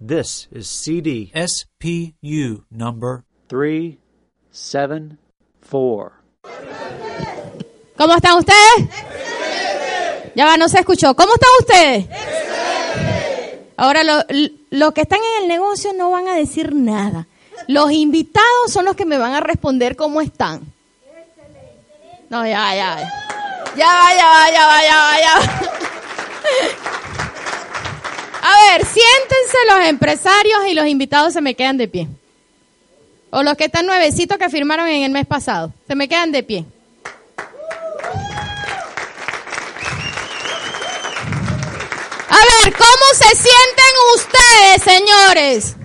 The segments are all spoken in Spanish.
This is CD SPU number 374. ¿Cómo están ustedes? Ya va, no se escuchó. ¿Cómo están ustedes? Ahora, lo- los que están en el negocio no van a decir nada. Los invitados son los que me van a responder cómo están. No, ya, ya. Ya, ya, va, ya, va, ya, va, ya, va, ya. va. A ver, siéntense los empresarios y los invitados se me quedan de pie. O los que están nuevecitos que firmaron en el mes pasado. Se me quedan de pie. A ver, ¿cómo se sienten ustedes, señores?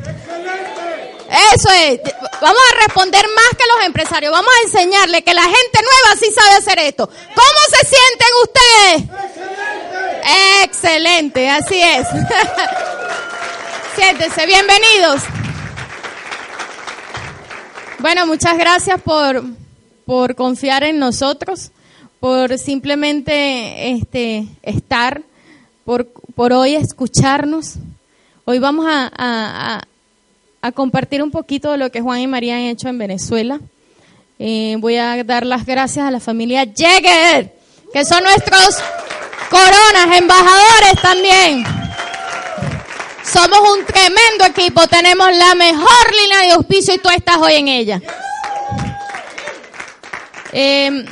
Eso es. Vamos a responder más que los empresarios. Vamos a enseñarle que la gente nueva sí sabe hacer esto. ¿Cómo se sienten ustedes? Excelente, así es. Siéntense, bienvenidos. Bueno, muchas gracias por, por confiar en nosotros, por simplemente este, estar, por, por hoy escucharnos. Hoy vamos a- a compartir un poquito de lo que Juan y María han hecho en Venezuela. Eh, voy a dar las gracias a la familia Jäger, que son nuestros coronas, embajadores también. Somos un tremendo equipo, tenemos la mejor línea de auspicio y tú estás hoy en ella. Eh,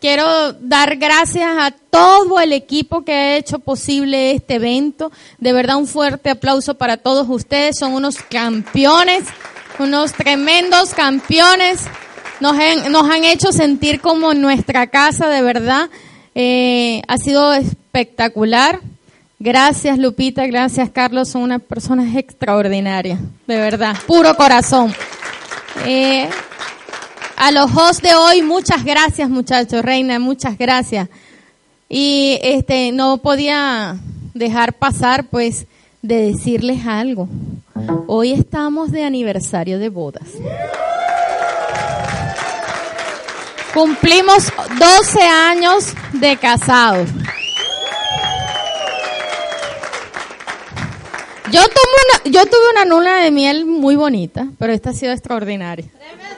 quiero dar gracias a todo el equipo que ha hecho posible este evento. De verdad, un fuerte aplauso para todos ustedes. Son unos campeones, unos tremendos campeones. Nos han, nos han hecho sentir como nuestra casa, de verdad. Eh, ha sido espectacular. Gracias Lupita, gracias Carlos, son unas personas extraordinarias, de verdad, puro corazón. Eh, a los hosts de hoy, muchas gracias muchachos, Reina, muchas gracias. Y este no podía dejar pasar pues de decirles algo. Hoy estamos de aniversario de bodas. Cumplimos 12 años de casados. Yo tuve una, yo tuve una luna de miel muy bonita, pero esta ha sido extraordinaria.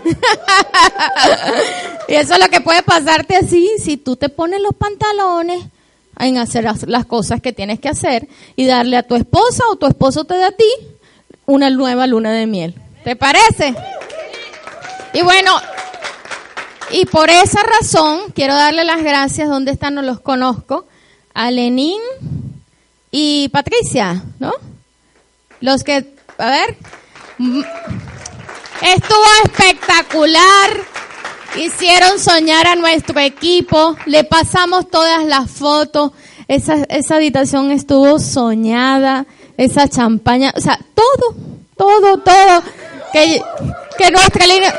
y eso es lo que puede pasarte así si tú te pones los pantalones en hacer las, las cosas que tienes que hacer y darle a tu esposa o tu esposo te da a ti una nueva luna de miel. ¿Te parece? Y bueno, y por esa razón quiero darle las gracias, ¿dónde están? No los conozco, a Lenín y Patricia, ¿no? Los que, a ver, estuvo espectacular. Hicieron soñar a nuestro equipo. Le pasamos todas las fotos. Esa, esa habitación estuvo soñada. Esa champaña. O sea, todo, todo, todo. Que, que nuestra línea.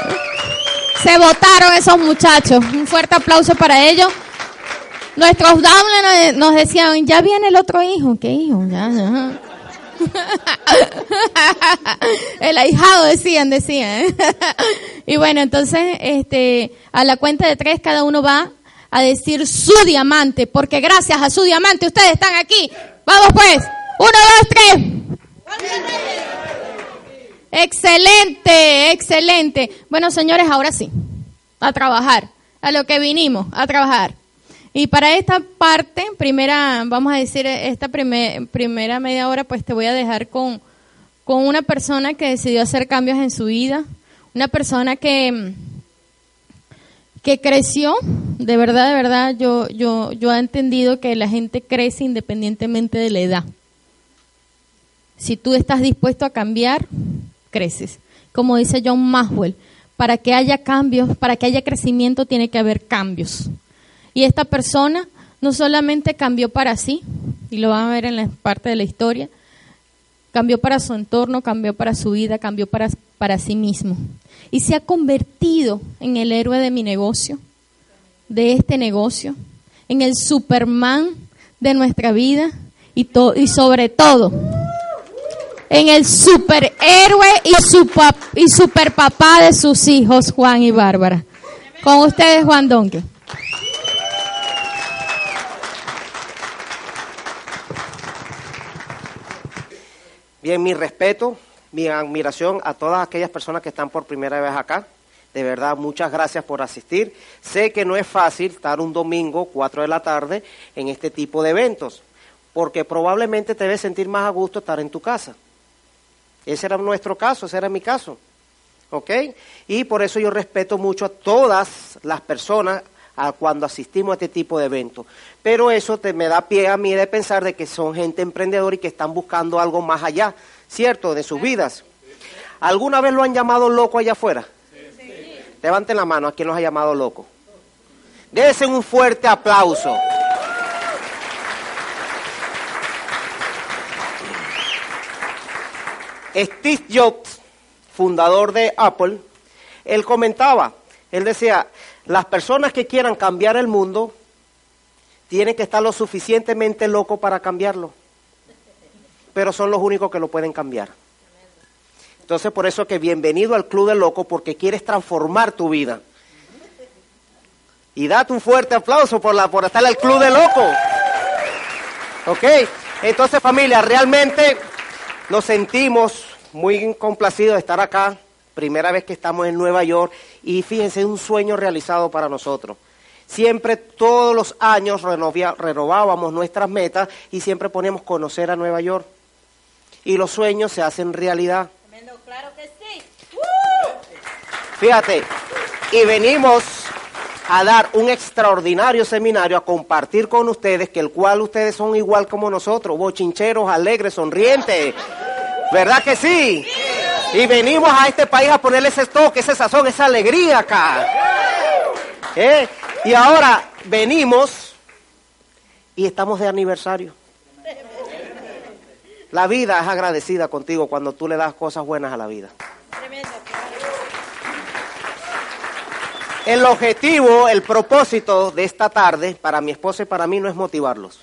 Se votaron esos muchachos. Un fuerte aplauso para ellos. Nuestros downliners nos decían, ya viene el otro hijo. ¿Qué hijo? Ya, ya. El ahijado decían, decían. Y bueno, entonces, este, a la cuenta de tres cada uno va a decir su diamante, porque gracias a su diamante ustedes están aquí. Vamos pues, uno, dos, tres. Excelente, excelente. Bueno, señores, ahora sí, a trabajar, a lo que vinimos, a trabajar. Y para esta parte, primera, vamos a decir, esta primer- primera media hora, pues te voy a dejar con, con una persona que decidió hacer cambios en su vida, una persona que, que creció, de verdad, de verdad, yo, yo, yo he entendido que la gente crece independientemente de la edad. Si tú estás dispuesto a cambiar, creces. Como dice John Maxwell, para que haya cambios, para que haya crecimiento, tiene que haber cambios. Y esta persona no solamente cambió para sí, y lo van a ver en la parte de la historia, cambió para su entorno, cambió para su vida, cambió para, para sí mismo. Y se ha convertido en el héroe de mi negocio, de este negocio, en el Superman de nuestra vida y, y sobre todo en el superhéroe y, su y superpapá de sus hijos, Juan y Bárbara. Con ustedes, Juan Donque. Bien, mi respeto, mi admiración a todas aquellas personas que están por primera vez acá. De verdad, muchas gracias por asistir. Sé que no es fácil estar un domingo, 4 de la tarde, en este tipo de eventos, porque probablemente te debes sentir más a gusto estar en tu casa. Ese era nuestro caso, ese era mi caso. ¿Ok? Y por eso yo respeto mucho a todas las personas a cuando asistimos a este tipo de eventos. Pero eso te, me da pie a mí de pensar de que son gente emprendedora y que están buscando algo más allá, ¿cierto? De sus vidas. ¿Alguna vez lo han llamado loco allá afuera? Levanten la mano a quien los ha llamado loco. Desen un fuerte aplauso. Steve Jobs, fundador de Apple, él comentaba, él decía, las personas que quieran cambiar el mundo tienen que estar lo suficientemente locos para cambiarlo, pero son los únicos que lo pueden cambiar. Entonces, por eso que bienvenido al Club de Locos, porque quieres transformar tu vida. Y date un fuerte aplauso por, la, por estar Club de Locos. ¿Ok? Entonces, familia, realmente nos sentimos muy complacidos de estar acá. Primera vez que estamos en Nueva York. Y fíjense, es un sueño realizado para nosotros. Siempre, todos los años, renovábamos nuestras metas y siempre poníamos conocer a Nueva York. Y los sueños se hacen realidad. Claro que sí. Fíjate, y venimos a dar un extraordinario seminario, a compartir con ustedes, que el cual ustedes son igual como nosotros, bochincheros, alegres, sonrientes. ¿Verdad que sí? Y venimos a este país a ponerle ese toque, ese sazón, esa alegría acá. ¿Eh? Y ahora venimos y estamos de aniversario. La vida es agradecida contigo cuando tú le das cosas buenas a la vida. El objetivo, el propósito de esta tarde, para mi esposa y para mí, no es motivarlos.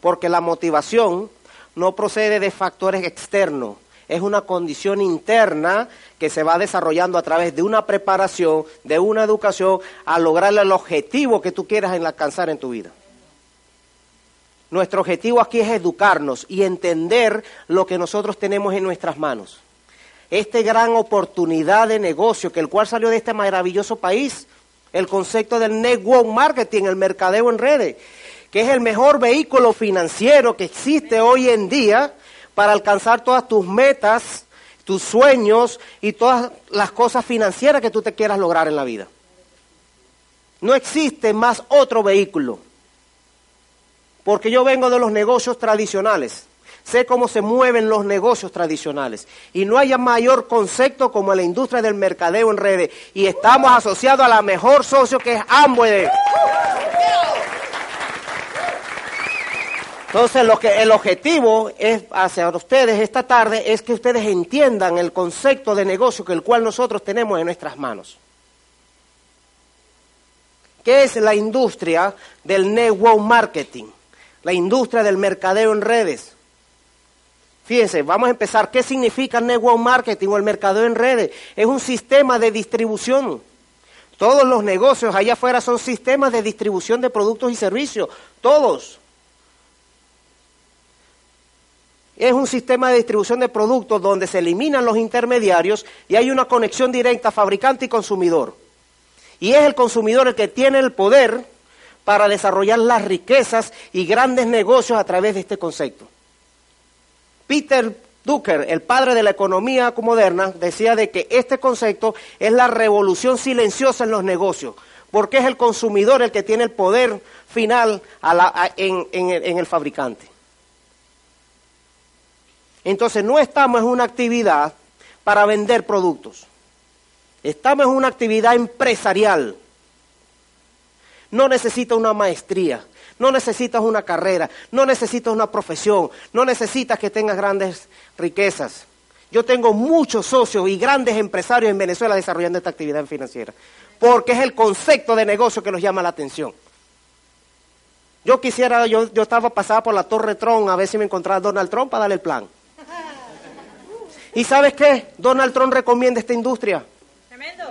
Porque la motivación no procede de factores externos, es una condición interna que se va desarrollando a través de una preparación, de una educación, a lograr el objetivo que tú quieras alcanzar en tu vida. Nuestro objetivo aquí es educarnos y entender lo que nosotros tenemos en nuestras manos. Esta gran oportunidad de negocio que el cual salió de este maravilloso país, el concepto del network marketing, el mercadeo en redes, que es el mejor vehículo financiero que existe hoy en día para alcanzar todas tus metas, tus sueños y todas las cosas financieras que tú te quieras lograr en la vida. No existe más otro vehículo porque yo vengo de los negocios tradicionales. Sé cómo se mueven los negocios tradicionales. Y no haya mayor concepto como la industria del mercadeo en redes. Y estamos asociados a la mejor socio que es Amway. Entonces, lo que, el objetivo es hacia ustedes esta tarde es que ustedes entiendan el concepto de negocio que el cual nosotros tenemos en nuestras manos. ¿Qué es la industria del network marketing? la industria del mercadeo en redes. Fíjense, vamos a empezar. ¿Qué significa network marketing o el mercadeo en redes? Es un sistema de distribución. Todos los negocios allá afuera son sistemas de distribución de productos y servicios. Todos. Es un sistema de distribución de productos donde se eliminan los intermediarios y hay una conexión directa fabricante y consumidor. Y es el consumidor el que tiene el poder para desarrollar las riquezas y grandes negocios a través de este concepto. Peter Drucker, el padre de la economía moderna, decía de que este concepto es la revolución silenciosa en los negocios, porque es el consumidor el que tiene el poder final en el fabricante. Entonces no estamos en una actividad para vender productos, estamos en una actividad empresarial no necesitas una maestría, no necesitas una carrera, no necesitas una profesión, no necesitas que tengas grandes riquezas. Yo tengo muchos socios y grandes empresarios en Venezuela desarrollando esta actividad financiera, porque es el concepto de negocio que nos llama la atención. Yo quisiera, yo, yo estaba pasada por la Torre Tron a ver si me encontraba Donald Trump para darle el plan. ¿Y sabes qué? Donald Trump recomienda esta industria. Tremendo.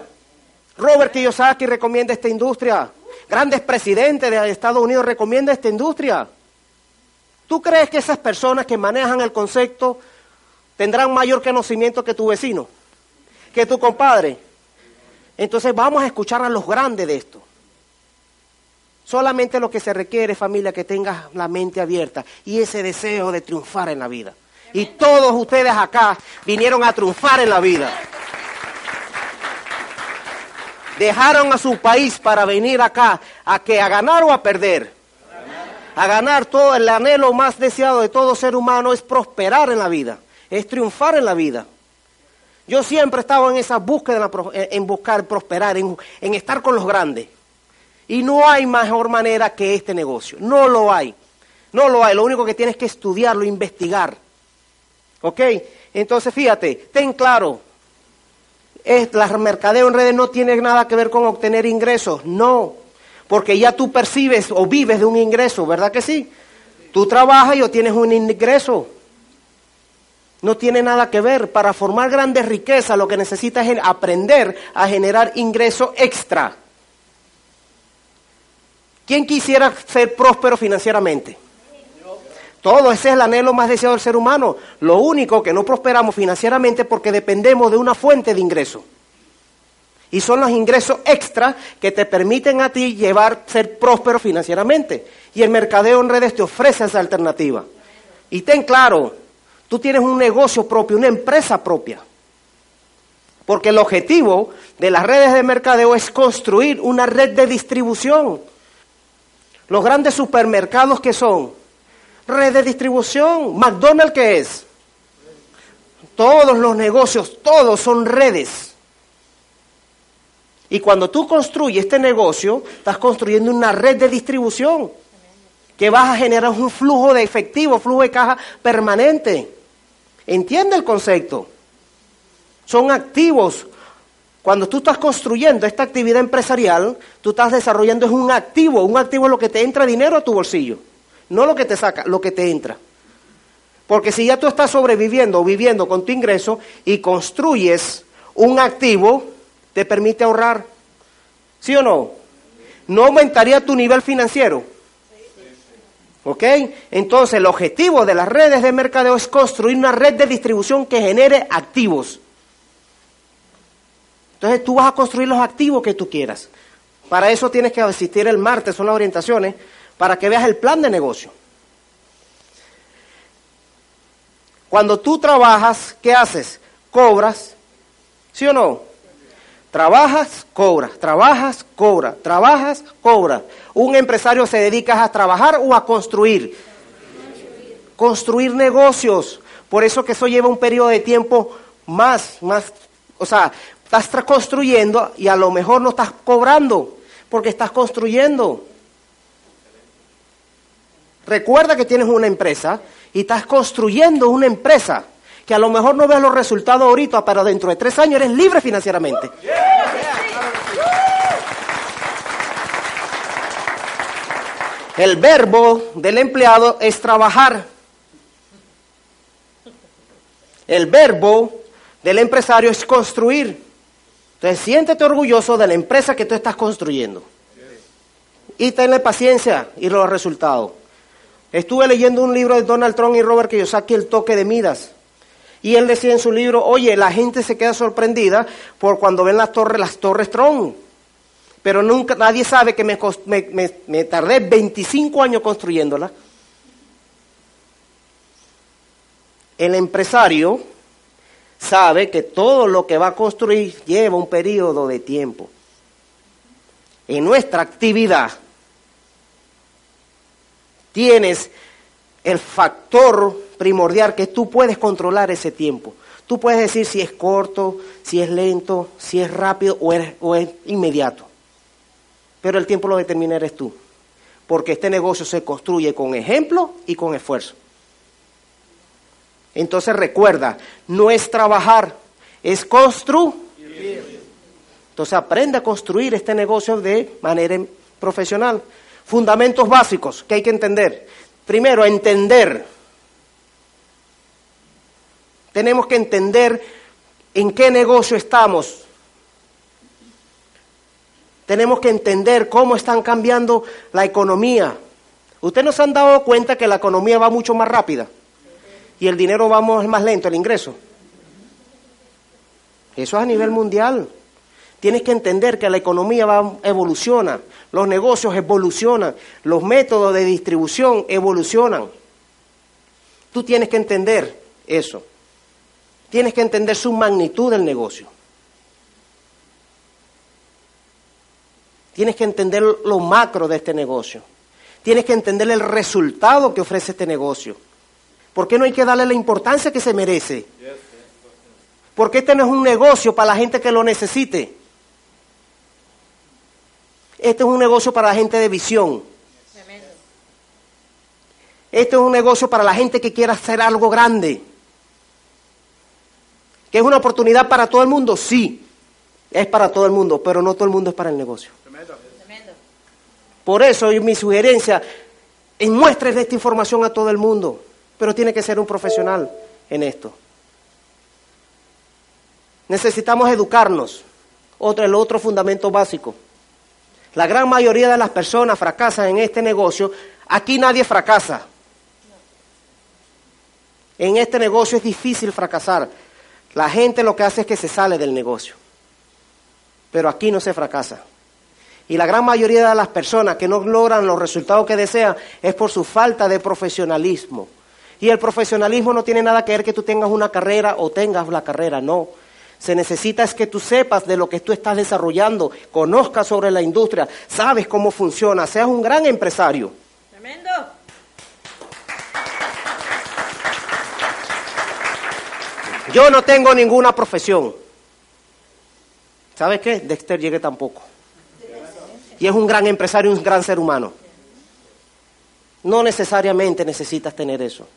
Robert Kiyosaki recomienda esta industria grandes presidentes de Estados Unidos recomiendan esta industria. ¿Tú crees que esas personas que manejan el concepto tendrán mayor conocimiento que tu vecino, que tu compadre? Entonces vamos a escuchar a los grandes de esto. Solamente lo que se requiere, familia, que tengas la mente abierta y ese deseo de triunfar en la vida. Y todos ustedes acá vinieron a triunfar en la vida. Dejaron a su país para venir acá a que a ganar o a perder. A ganar todo el anhelo más deseado de todo ser humano es prosperar en la vida, es triunfar en la vida. Yo siempre he estado en esa búsqueda, en buscar prosperar, en, en estar con los grandes. Y no hay mejor manera que este negocio. No lo hay. No lo hay. Lo único que tienes que estudiarlo, investigar. ¿Ok? Entonces, fíjate, ten claro. Es, la mercadeo en redes no tiene nada que ver con obtener ingresos. No. Porque ya tú percibes o vives de un ingreso, ¿verdad que sí? Tú trabajas y obtienes un ingreso. No tiene nada que ver. Para formar grandes riquezas lo que necesitas es aprender a generar ingreso extra. ¿Quién quisiera ser próspero financieramente? Todo ese es el anhelo más deseado del ser humano. Lo único que no prosperamos financieramente porque dependemos de una fuente de ingreso. Y son los ingresos extra que te permiten a ti llevar, ser próspero financieramente. Y el mercadeo en redes te ofrece esa alternativa. Y ten claro, tú tienes un negocio propio, una empresa propia. Porque el objetivo de las redes de mercadeo es construir una red de distribución los grandes supermercados que son, red de distribución, McDonald's que es. Todos los negocios, todos son redes. Y cuando tú construyes este negocio, estás construyendo una red de distribución que vas a generar un flujo de efectivo, flujo de caja permanente. ¿Entiende el concepto? Son activos cuando tú estás construyendo esta actividad empresarial, tú estás desarrollando es un activo. Un activo es lo que te entra dinero a tu bolsillo, no lo que te saca, lo que te entra. Porque si ya tú estás sobreviviendo o viviendo con tu ingreso y construyes un activo, te permite ahorrar. ¿Sí o no? ¿No aumentaría tu nivel financiero? ¿Ok? Entonces el objetivo de las redes de mercadeo es construir una red de distribución que genere activos. Entonces tú vas a construir los activos que tú quieras. Para eso tienes que asistir el martes, son las orientaciones, para que veas el plan de negocio. Cuando tú trabajas, ¿qué haces? Cobras, ¿sí o no? Trabajas, cobras, trabajas, cobras, trabajas, cobras. Un empresario se dedica a trabajar o a construir. Construir negocios. Por eso que eso lleva un periodo de tiempo más, más, o sea, Estás construyendo y a lo mejor no estás cobrando porque estás construyendo. Recuerda que tienes una empresa y estás construyendo una empresa que a lo mejor no ves los resultados ahorita, pero dentro de tres años eres libre financieramente. El verbo del empleado es trabajar. El verbo del empresario es construir. Entonces, siéntete orgulloso de la empresa que tú estás construyendo. Y tenle paciencia y los resultados. Estuve leyendo un libro de Donald Trump y Robert Kiyosaki, El toque de Midas. Y él decía en su libro, oye, la gente se queda sorprendida por cuando ven las torres, las torres Trump. Pero nunca, nadie sabe que me, me, me tardé 25 años construyéndola. El empresario sabe que todo lo que va a construir lleva un periodo de tiempo. En nuestra actividad tienes el factor primordial que tú puedes controlar ese tiempo. Tú puedes decir si es corto, si es lento, si es rápido o es, o es inmediato. Pero el tiempo lo determina eres tú. Porque este negocio se construye con ejemplo y con esfuerzo. Entonces recuerda, no es trabajar, es construir. Entonces aprende a construir este negocio de manera profesional. Fundamentos básicos que hay que entender. Primero, entender. Tenemos que entender en qué negocio estamos. Tenemos que entender cómo están cambiando la economía. ¿Ustedes no se han dado cuenta que la economía va mucho más rápida? Y el dinero va más lento, el ingreso. Eso es a nivel mundial. Tienes que entender que la economía va, evoluciona, los negocios evolucionan, los métodos de distribución evolucionan. Tú tienes que entender eso. Tienes que entender su magnitud del negocio. Tienes que entender lo macro de este negocio. Tienes que entender el resultado que ofrece este negocio. ¿Por qué no hay que darle la importancia que se merece? Porque este no es un negocio para la gente que lo necesite. Este es un negocio para la gente de visión. Este es un negocio para la gente que quiera hacer algo grande. ¿Que es una oportunidad para todo el mundo? Sí, es para todo el mundo, pero no todo el mundo es para el negocio. Por eso mi sugerencia es muestres esta información a todo el mundo, pero tiene que ser un profesional en esto. Necesitamos educarnos. Otro, el otro fundamento básico. La gran mayoría de las personas fracasan en este negocio. Aquí nadie fracasa. En este negocio es difícil fracasar. La gente lo que hace es que se sale del negocio. Pero aquí no se fracasa. Y la gran mayoría de las personas que no logran los resultados que desean es por su falta de profesionalismo. Y el profesionalismo no tiene nada que ver que tú tengas una carrera o tengas la carrera, no. Se necesita es que tú sepas de lo que tú estás desarrollando, conozcas sobre la industria, sabes cómo funciona, seas un gran empresario. Tremendo. Yo no tengo ninguna profesión. ¿Sabes qué? Dexter llegue tampoco. Y es un gran empresario, un gran ser humano. No necesariamente necesitas tener eso.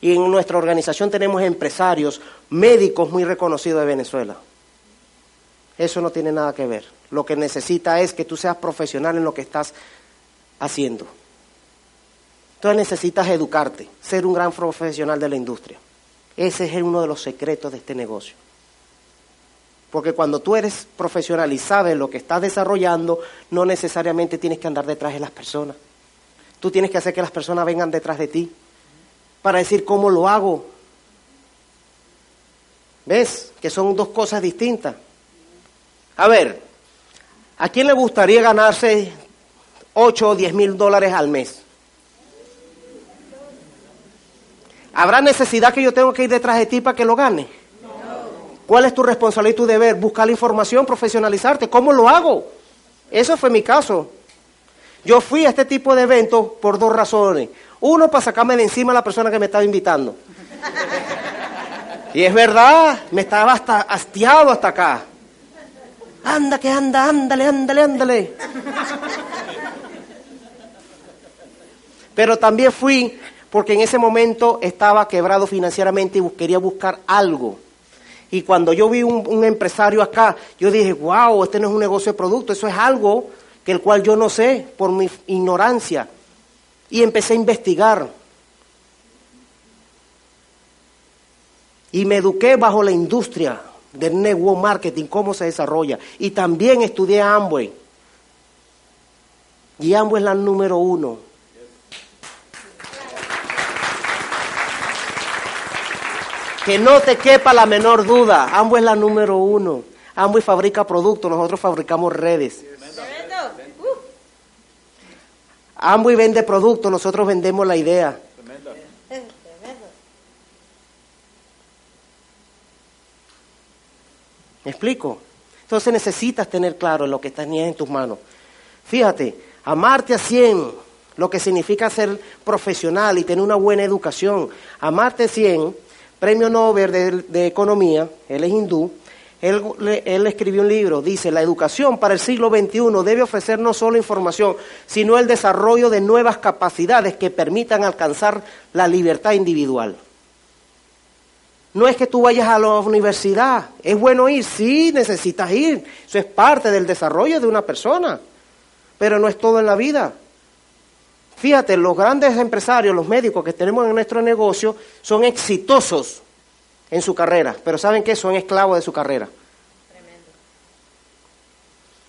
Y en nuestra organización tenemos empresarios, médicos muy reconocidos de Venezuela. Eso no tiene nada que ver. Lo que necesita es que tú seas profesional en lo que estás haciendo. Entonces necesitas educarte, ser un gran profesional de la industria. Ese es uno de los secretos de este negocio. Porque cuando tú eres profesional y sabes lo que estás desarrollando, no necesariamente tienes que andar detrás de las personas. Tú tienes que hacer que las personas vengan detrás de ti para decir cómo lo hago. ¿Ves? Que son dos cosas distintas. A ver, ¿a quién le gustaría ganarse 8 o 10 mil dólares al mes? ¿Habrá necesidad que yo tenga que ir detrás de ti para que lo gane? ¿Cuál es tu responsabilidad y tu deber? Buscar la información, profesionalizarte. ¿Cómo lo hago? Eso fue mi caso. Yo fui a este tipo de eventos por dos razones. Uno, para sacarme de encima a la persona que me estaba invitando. Y es verdad, me estaba hasta hastiado hasta acá. Anda, que anda, ándale, ándale, ándale. Pero también fui porque en ese momento estaba quebrado financieramente y quería buscar algo. Y cuando yo vi un, un, empresario acá, yo dije, wow, este no es un negocio de producto, eso es algo el cual yo no sé por mi ignorancia. Y empecé a investigar. Y me eduqué bajo la industria del network marketing, cómo se desarrolla. Y también estudié Amway. Y Amway es la número uno Que no te quepa la menor duda, Amway es la número uno. Amway fabrica productos, nosotros fabricamos redes. Amway vende productos, nosotros vendemos la idea. ¿Me explico? Entonces necesitas tener claro lo que tenía en tus manos. Fíjate, amarte a 100, lo que significa ser profesional y tener una buena educación. Amarte a 100 premio Nobel de, Economía, él es hindú, él, escribió un libro, dice, la educación para el siglo XXI debe ofrecer no solo información, sino el desarrollo de nuevas capacidades que permitan alcanzar la libertad individual. No es que tú vayas a la universidad, es bueno ir, sí, necesitas ir, eso es parte del desarrollo de una persona, pero no es todo en la vida. Fíjate, los grandes empresarios, los médicos que tenemos en nuestro negocio son exitosos en su carrera, pero ¿saben qué? Son esclavos de su carrera. Tremendo.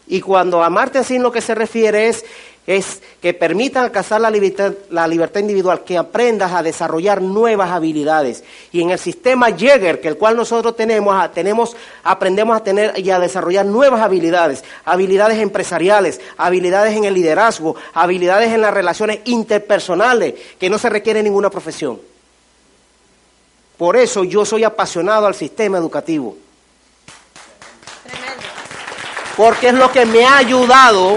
Y cuando amarte así lo que se refiere es, es que permitan alcanzar la libertad, la libertad individual, que aprendas a desarrollar nuevas habilidades. Y en el sistema Jäger, que el cual nosotros tenemos, a- tenemos, aprendemos a tener y a desarrollar nuevas habilidades, habilidades empresariales, habilidades en el liderazgo, habilidades en las relaciones interpersonales, que no se requiere ninguna profesión. Por eso yo soy apasionado al sistema educativo. Porque es lo que me ha ayudado,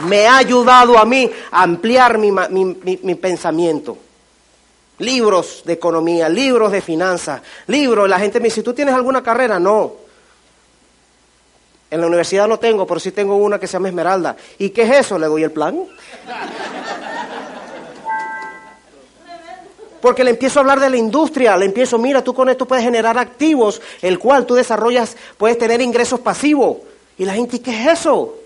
me ha ayudado a mí a ampliar mi, mi- mi- mi pensamiento. Libros de economía, libros de finanzas, libros. La gente me dice, ¿tú tienes alguna carrera? No. En la universidad no tengo, pero sí tengo una que se llama Esmeralda. ¿Y qué es eso? Le doy el plan. Porque le empiezo a hablar de la industria, le empiezo, mira, tú con esto puedes generar activos, el cual tú desarrollas, puedes tener ingresos pasivos. Y la gente, ¿qué es eso?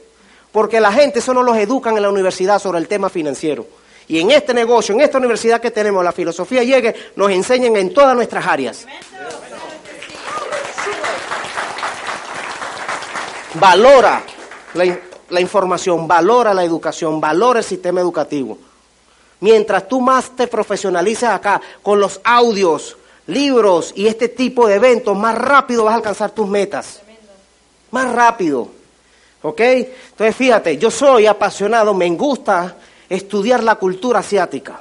Porque la gente eso no los educan en la universidad sobre el tema financiero. Y en este negocio, en esta universidad que tenemos, la filosofía llegue, nos enseñan en todas nuestras áreas. Valora la, in- la información, valora la educación, valora el sistema educativo. Mientras tú más te profesionalices acá con los audios, libros y este tipo de eventos, más rápido vas a alcanzar tus metas. Más rápido. ¿Ok? Entonces fíjate, yo soy apasionado, me gusta estudiar la cultura asiática.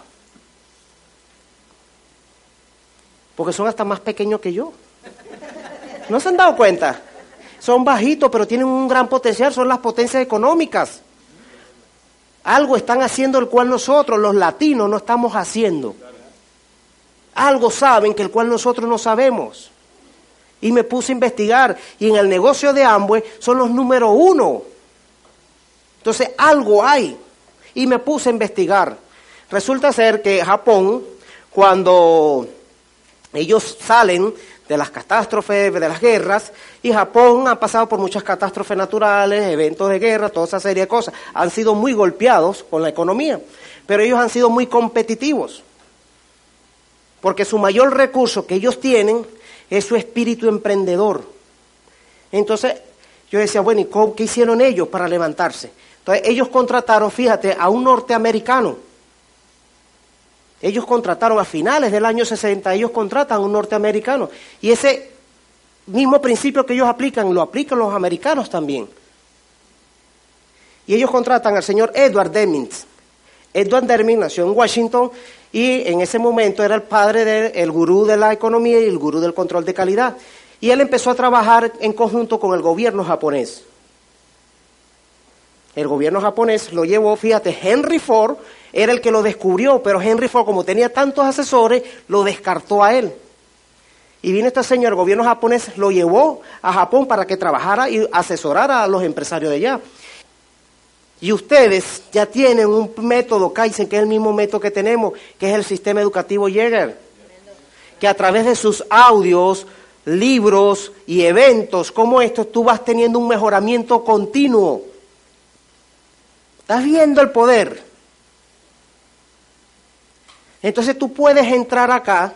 Porque son hasta más pequeños que yo. ¿No se han dado cuenta? Son bajitos, pero tienen un gran potencial, son las potencias económicas. Algo están haciendo el cual nosotros, los latinos, no estamos haciendo. Algo saben que el cual nosotros no sabemos. Y me puse a investigar. Y en el negocio de Amway son los número uno. Entonces, algo hay. Y me puse a investigar. Resulta ser que Japón, cuando ellos salen de las catástrofes, de las guerras, y Japón ha pasado por muchas catástrofes naturales, eventos de guerra, toda esa serie de cosas. Han sido muy golpeados con la economía, pero ellos han sido muy competitivos. Porque su mayor recurso que ellos tienen es su espíritu emprendedor. Entonces, yo decía, bueno, ¿y qué hicieron ellos para levantarse? Entonces, ellos contrataron, fíjate, a un norteamericano. Ellos contrataron a finales del año 60, ellos contratan a un norteamericano. Y ese mismo principio que ellos aplican, lo aplican los americanos también. Y ellos contratan al señor Edward Deming. Edward Deming nació en Washington y en ese momento era el padre del gurú de la economía y el gurú del control de calidad. Y él empezó a trabajar en conjunto con el gobierno japonés. El gobierno japonés lo llevó, fíjate, Henry Ford era el que lo descubrió, pero Henry Ford, como tenía tantos asesores, lo descartó a él. Y vino este señor, el gobierno japonés lo llevó a Japón para que trabajara y asesorara a los empresarios de allá. Y ustedes ya tienen un método Kaizen, que es el mismo método que tenemos, que es el sistema educativo Jäger, que a través de sus audios, libros y eventos como estos, tú vas teniendo un mejoramiento continuo. Estás viendo el poder. Entonces tú puedes entrar acá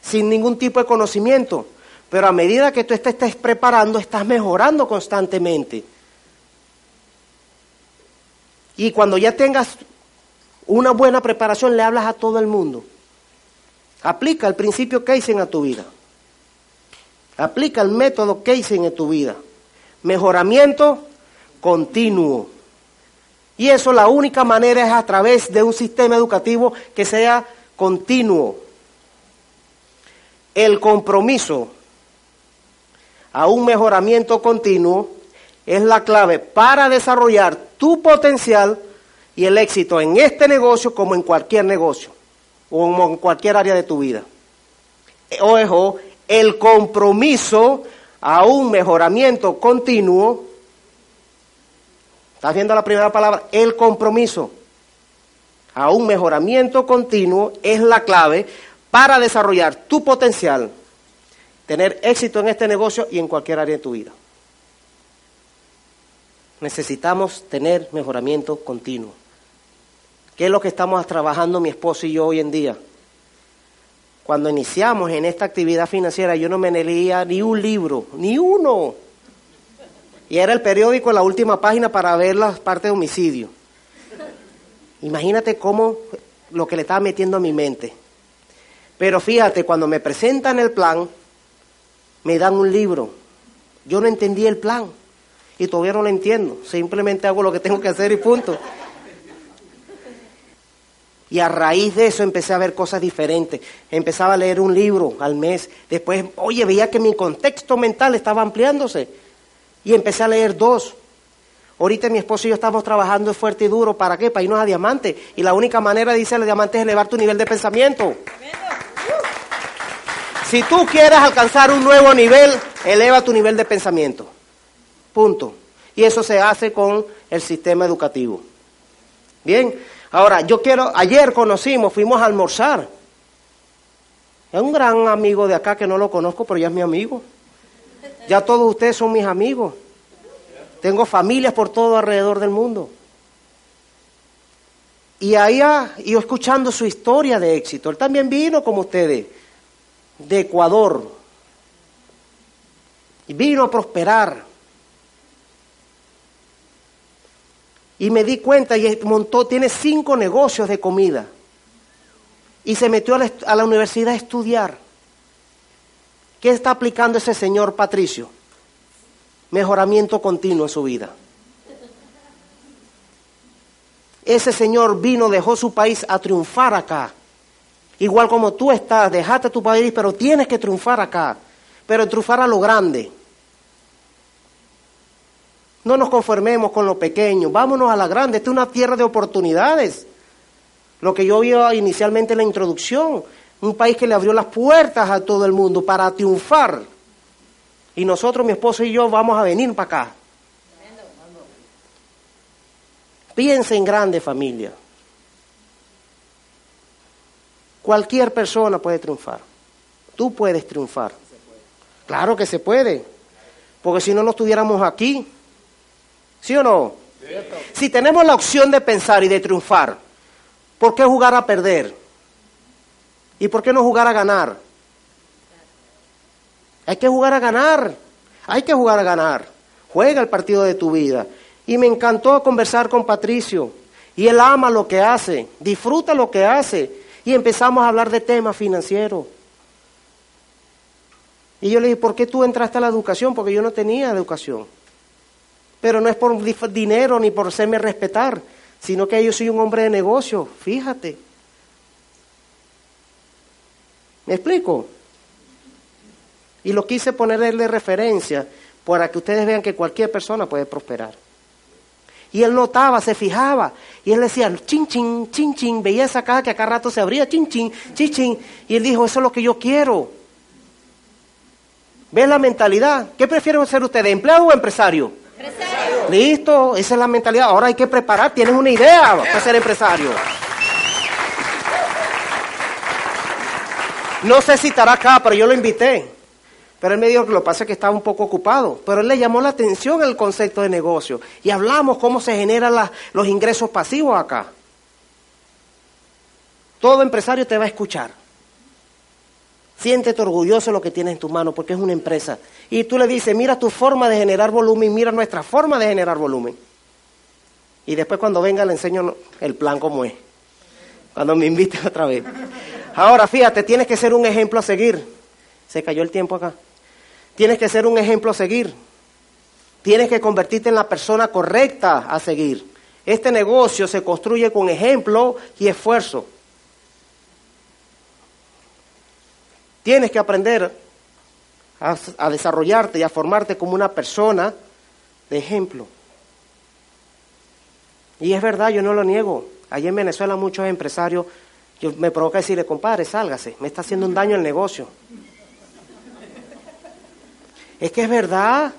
sin ningún tipo de conocimiento, pero a medida que tú te estés preparando, estás mejorando constantemente. Y cuando ya tengas una buena preparación, le hablas a todo el mundo. Aplica el principio Kaizen a tu vida. Aplica el método Kaizen en tu vida. Mejoramiento continuo. Y eso la única manera es a través de un sistema educativo que sea continuo. El compromiso a un mejoramiento continuo es la clave para desarrollar tu potencial y el éxito en este negocio como en cualquier negocio o en cualquier área de tu vida. Ojo, el compromiso a un mejoramiento continuo ¿Estás viendo la primera palabra? El compromiso a un mejoramiento continuo es la clave para desarrollar tu potencial, tener éxito en este negocio y en cualquier área de tu vida. Necesitamos tener mejoramiento continuo. ¿Qué es lo que estamos trabajando mi esposo y yo hoy en día? Cuando iniciamos en esta actividad financiera, yo no me leía ni un libro, ni uno. Y era el periódico la última página para ver las partes de homicidio. Imagínate cómo lo que le estaba metiendo a mi mente. Pero fíjate, cuando me presentan el plan, me dan un libro. Yo no entendí el plan y todavía no lo entiendo. Simplemente hago lo que tengo que hacer y punto. Y a raíz de eso empecé a ver cosas diferentes. Empezaba a leer un libro al mes. Después, oye, veía que mi contexto mental estaba ampliándose. Y empecé a leer dos. Ahorita mi esposo y yo estamos trabajando fuerte y duro. ¿Para qué? Para irnos a diamante. Y la única manera, dice el diamante, es elevar tu nivel de pensamiento. Si tú quieres alcanzar un nuevo nivel, eleva tu nivel de pensamiento. Punto. Y eso se hace con el sistema educativo. Bien, ahora yo quiero, ayer conocimos, fuimos a almorzar. Es un gran amigo de acá que no lo conozco, pero ya es mi amigo. Ya todos ustedes son mis amigos. Tengo familias por todo alrededor del mundo. Y ahí yo escuchando su historia de éxito. Él también vino como ustedes, de Ecuador. Y vino a prosperar. Y me di cuenta y montó, tiene cinco negocios de comida. Y se metió a la universidad a estudiar. ¿Qué está aplicando ese señor Patricio? Mejoramiento continuo en su vida. Ese señor vino, dejó su país a triunfar acá. Igual como tú estás, dejaste tu país, pero tienes que triunfar acá. Pero triunfar a lo grande. No nos conformemos con lo pequeño, vámonos a la grande. Esta es una tierra de oportunidades. Lo que yo vi inicialmente en la introducción, un país que le abrió las puertas a todo el mundo para triunfar. Y nosotros, mi esposo y yo, vamos a venir para acá. Piensa en grande familia. Cualquier persona puede triunfar. Tú puedes triunfar. Claro que se puede. Porque si no, no estuviéramos aquí. ¿Sí o no? Si tenemos la opción de pensar y de triunfar, ¿por qué jugar a perder? ¿Y por qué no jugar a ganar? Hay que jugar a ganar. Hay que jugar a ganar. Juega el partido de tu vida. Y me encantó conversar con Patricio. Y él ama lo que hace, disfruta lo que hace. Y empezamos a hablar de temas financieros. Y yo le dije, ¿por qué tú entraste a la educación? Porque yo no tenía educación pero no es por dinero ni por hacerme respetar, sino que yo soy un hombre de negocio, fíjate. ¿Me explico? Y lo quise ponerle de referencia para que ustedes vean que cualquier persona puede prosperar. Y él notaba, se fijaba, y él decía, chin, chin, chin, chin, veía esa caja que acá rato se abría, chin, chin, chin, chin, y él dijo, eso es lo que yo quiero. ¿Ves la mentalidad? ¿Qué prefieren ser ustedes, empleado o empresario? Listo, esa es la mentalidad. Ahora hay que preparar, tienes una idea para ser empresario. No sé si estará acá, pero yo lo invité. Pero él me dijo que lo que pasa es que estaba un poco ocupado. Pero él le llamó la atención el concepto de negocio. Y hablamos cómo se generan los ingresos pasivos acá. Todo empresario te va a escuchar. Siéntete orgulloso de lo que tienes en tu mano porque es una empresa. Y tú le dices, mira tu forma de generar volumen, mira nuestra forma de generar volumen. Y después cuando venga le enseño el plan como es. Cuando me invite otra vez. Ahora, fíjate, tienes que ser un ejemplo a seguir. Se cayó el tiempo acá. Tienes que ser un ejemplo a seguir. Tienes que convertirte en la persona correcta a seguir. Este negocio se construye con ejemplo y esfuerzo. Tienes que aprender a, desarrollarte y a formarte como una persona de ejemplo. Y es verdad, yo no lo niego. Allí en Venezuela muchos empresarios, yo me provoca decirle, compadre, sálgase, me está haciendo un daño el negocio. Es que es verdad.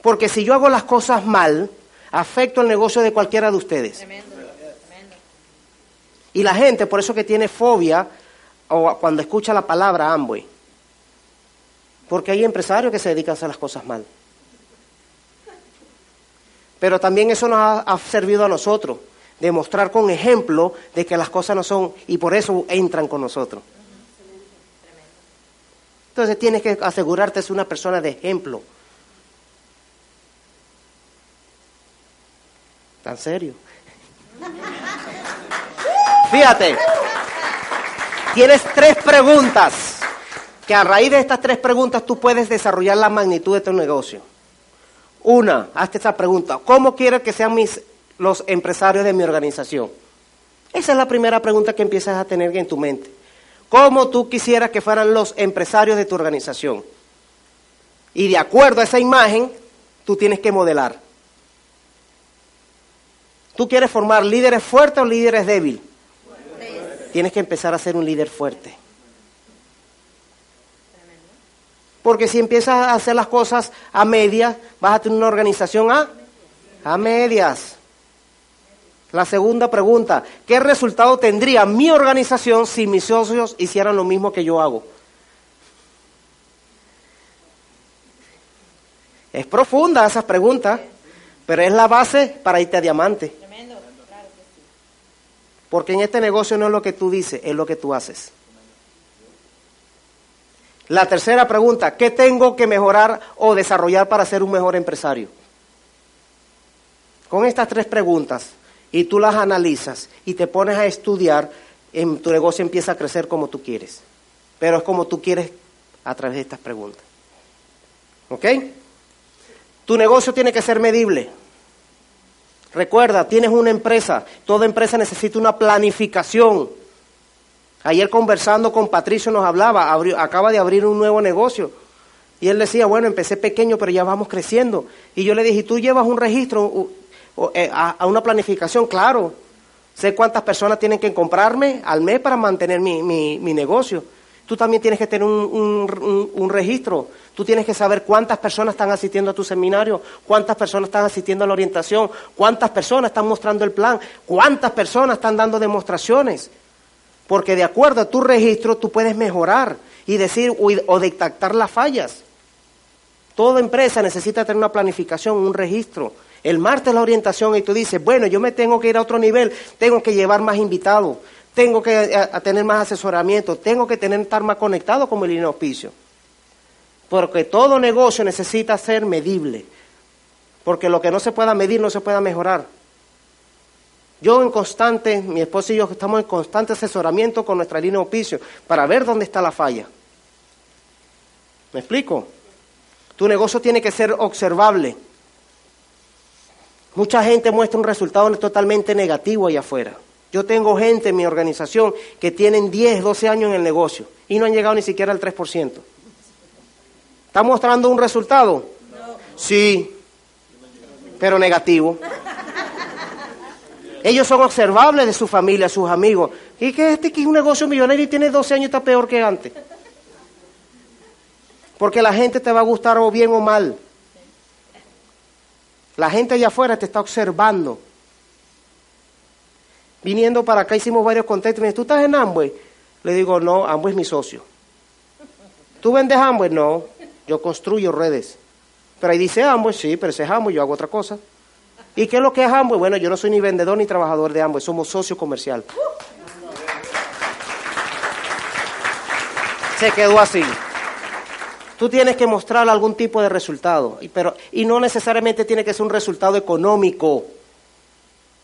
Porque si yo hago las cosas mal, afecto el negocio de cualquiera de ustedes. Y la gente, por eso que tiene fobia o cuando escucha la palabra Amway. Porque hay empresarios que se dedican a hacer las cosas mal. Pero también eso nos ha, servido a nosotros, demostrar con ejemplo de que las cosas no son y por eso entran con nosotros. Entonces tienes que asegurarte es una persona de ejemplo. Tan serio. Fíjate, tienes tres preguntas que a raíz de estas tres preguntas tú puedes desarrollar la magnitud de tu negocio. Una, hazte esa pregunta. ¿Cómo quiero que sean mis los empresarios de mi organización? Esa es la primera pregunta que empiezas a tener en tu mente. ¿Cómo tú quisieras que fueran los empresarios de tu organización? Y de acuerdo a esa imagen, tú tienes que modelar. ¿Tú quieres formar líderes fuertes o líderes débiles? Tienes que empezar a ser un líder fuerte. Porque si empiezas a hacer las cosas a medias, vas a tener una organización a, a medias. La segunda pregunta, ¿qué resultado tendría mi organización si mis socios hicieran lo mismo que yo hago? Es profunda esa pregunta, pero es la base para irte a diamante. Porque en este negocio no es lo que tú dices, es lo que tú haces. La tercera pregunta, ¿qué tengo que mejorar o desarrollar para ser un mejor empresario? Con estas tres preguntas, y tú las analizas y te pones a estudiar, en tu negocio empieza a crecer como tú quieres. Pero es como tú quieres a través de estas preguntas. ¿Ok? Tu negocio tiene que ser medible. Recuerda, tienes una empresa, toda empresa necesita una planificación. Ayer conversando con Patricio nos hablaba, acaba de abrir un nuevo negocio. Y él decía, bueno, empecé pequeño, pero ya vamos creciendo. Y yo le dije, ¿tú llevas un registro a, una planificación? Claro. Sé cuántas personas tienen que comprarme al mes para mantener mi, mi negocio tú también tienes que tener un, registro. Tú tienes que saber cuántas personas están asistiendo a tu seminario, cuántas personas están asistiendo a la orientación, cuántas personas están mostrando el plan, cuántas personas están dando demostraciones. Porque de acuerdo a tu registro tú puedes mejorar y decir o detectar las fallas. Toda empresa necesita tener una planificación, un registro. El martes la orientación y tú dices, bueno, yo me tengo que ir a otro nivel, tengo que llevar más invitados, tengo que eh, tener más asesoramiento, tengo que tener, estar más conectado con el auspicio. Porque todo negocio necesita ser medible. Porque lo que no se pueda medir no se pueda mejorar. Yo en constante, mi esposa y yo estamos en constante asesoramiento con nuestra línea de auspicio para ver dónde está la falla. ¿Me explico? Tu negocio tiene que ser observable. Mucha gente muestra un resultado totalmente negativo allá afuera. Yo tengo gente en mi organización que tienen 10, 12 años en el negocio y no han llegado ni siquiera al 3%. ¿Está mostrando un resultado? Sí, pero negativo. Ellos son observables de su familia, sus amigos. ¿Y que este que es un negocio millonario y tiene 12 años y está peor que antes? Porque la gente te va a gustar o bien o mal. La gente allá afuera te está observando viniendo para acá hicimos varios contextos. Me dice, ¿tú estás en Amway? Le digo, no, Amway es mi socio. ¿Tú vendes Amway? No, yo construyo redes. Pero ahí dice Amway, sí, pero ese es Amway, yo hago otra cosa. ¿Y qué es lo que es Amway? Bueno, yo no soy ni vendedor ni trabajador de Amway, somos socio comercial. Se quedó así. Tú tienes que mostrar algún tipo de resultado, pero, y no necesariamente tiene que ser un resultado económico.